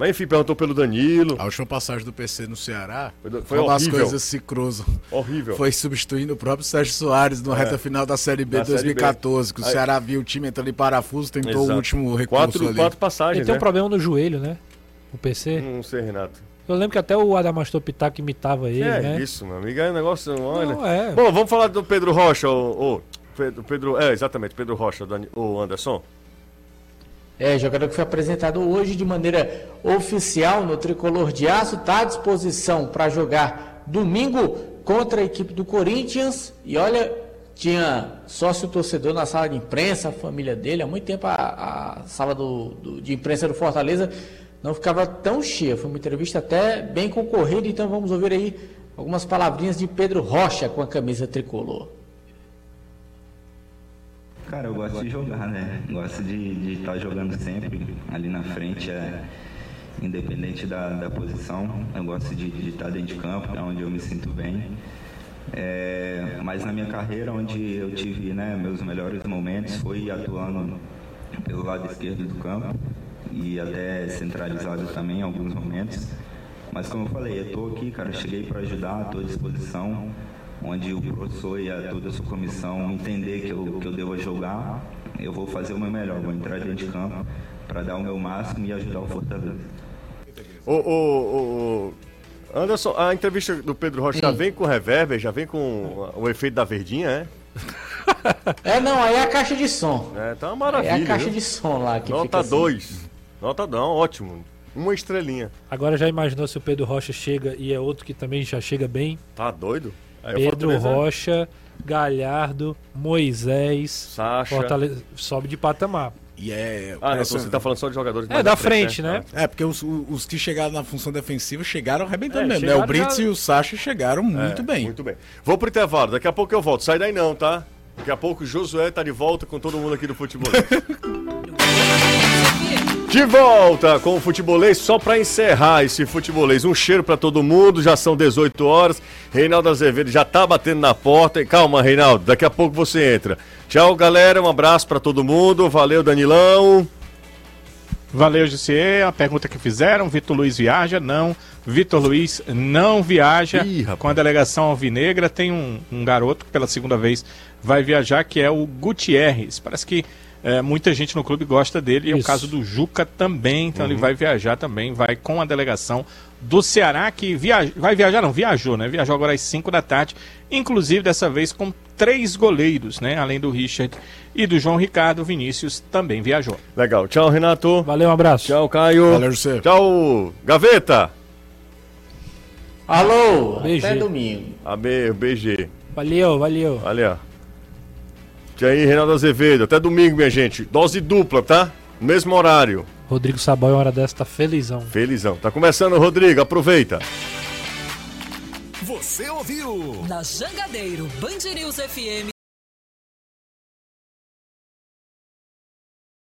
Mas enfim, perguntou pelo Danilo. A última passagem do PC no Ceará Foi, foi das horrível. coisas se cruzam. Horrível. Foi substituindo o próprio Sérgio Soares no É. reta final da Série B Da de Série B. 2014, que o Aí- Ceará viu o time entrando em parafuso, tentou Exato. o último recurso Quatro, ali. quatro passagens, Ele tem um né? problema no joelho, né? O PC. Não sei, Renato. Eu lembro que até o Adamastor Pitaco imitava ele, é né? isso, meu amigo. É um negócio. Olha. Não, é. Bom, vamos falar do Pedro Rocha, o. o Pedro, Pedro, é, exatamente, Pedro Rocha, o Anderson. É, jogador que foi apresentado hoje de maneira oficial no Tricolor de Aço, está à disposição para jogar domingo contra a equipe do Corinthians. E olha, tinha sócio torcedor na sala de imprensa, a família dele. Há muito tempo a, a sala do- do- de imprensa do Fortaleza não ficava tão cheia. Foi uma entrevista até bem concorrida, então vamos ouvir aí algumas palavrinhas de Pedro Rocha com a camisa tricolor. Cara, eu gosto de jogar, né? Gosto de estar jogando sempre ali na frente, é, independente da, da posição. Eu gosto de estar dentro de campo, é onde eu me sinto bem. É, mas na minha carreira, onde eu tive né, meus melhores momentos, foi atuando pelo lado esquerdo do campo e até centralizado também em alguns momentos. Mas como eu falei, eu estou aqui, cara, cheguei para ajudar, estou à disposição, onde o professor e a toda a sua comissão entender que eu, que eu devo jogar, eu vou fazer o meu melhor, vou entrar dentro de campo para dar o meu máximo e ajudar o Fortaleza. O, o, o- o- Anderson, a entrevista do Pedro Rocha já vem com reverber, já vem com o efeito da verdinha, é? É, não, aí é a caixa de som. É, tá uma É maravilha. a caixa viu? de som lá que Nota assim. 2. Nota não, ótimo. Uma estrelinha. Agora já imaginou se o Pedro Rocha chega e é outro que também já chega bem? Tá doido? Pedro Rocha, Galhardo, Moisés. Sacha. Fortaleza sobe de patamar. E é. Ah, não, você tá falando só de jogadores É, da à frente, né? É, porque os, os que chegaram na função defensiva chegaram arrebentando É, mesmo. né? chegaram O Brits já- e o Sacha chegaram muito É, bem. Muito bem. Vou pro intervalo, daqui a pouco eu volto. Sai daí não, tá? Daqui a pouco o Josué tá de volta com todo mundo aqui do futebol. [LAUGHS] De volta com o futebolês, só pra encerrar esse futebolês. Um cheiro pra todo mundo, já são 18 horas. Reinaldo Azevedo já tá batendo na porta. Calma, Reinaldo, daqui a pouco você entra. Tchau, galera. Um abraço pra todo mundo. Valeu, Danilão. Valeu, Jussier. A pergunta que fizeram: Vitor Luiz viaja? Não. Vitor Luiz não viaja Ih, com a delegação alvinegra. Tem um, um garoto que pela segunda vez vai viajar, que é o Gutierrez. Parece que é, muita gente no clube gosta dele. E é o Isso. caso do Juca também. Então ele vai viajar também. Vai com a delegação do Ceará, que viaja, vai viajar, não, viajou, né? Viajou agora às 5 da tarde. Inclusive dessa vez com três goleiros, né? Além do Richard e do João Ricardo, Vinícius também viajou. Legal. Tchau, Renato. Valeu, um abraço. Tchau, Caio. Valeu, José. Tchau, Gaveta. Alô, BG. até domingo. AB, BG. Valeu, valeu. Olha. Tchau aí, Reinaldo Azevedo. Até domingo, minha gente. Dose dupla, tá? Mesmo horário. Rodrigo Saboia, uma hora dessa, tá felizão. Felizão. Tá começando, Rodrigo. Aproveita. Você ouviu? Na Jangadeiro, Band News FM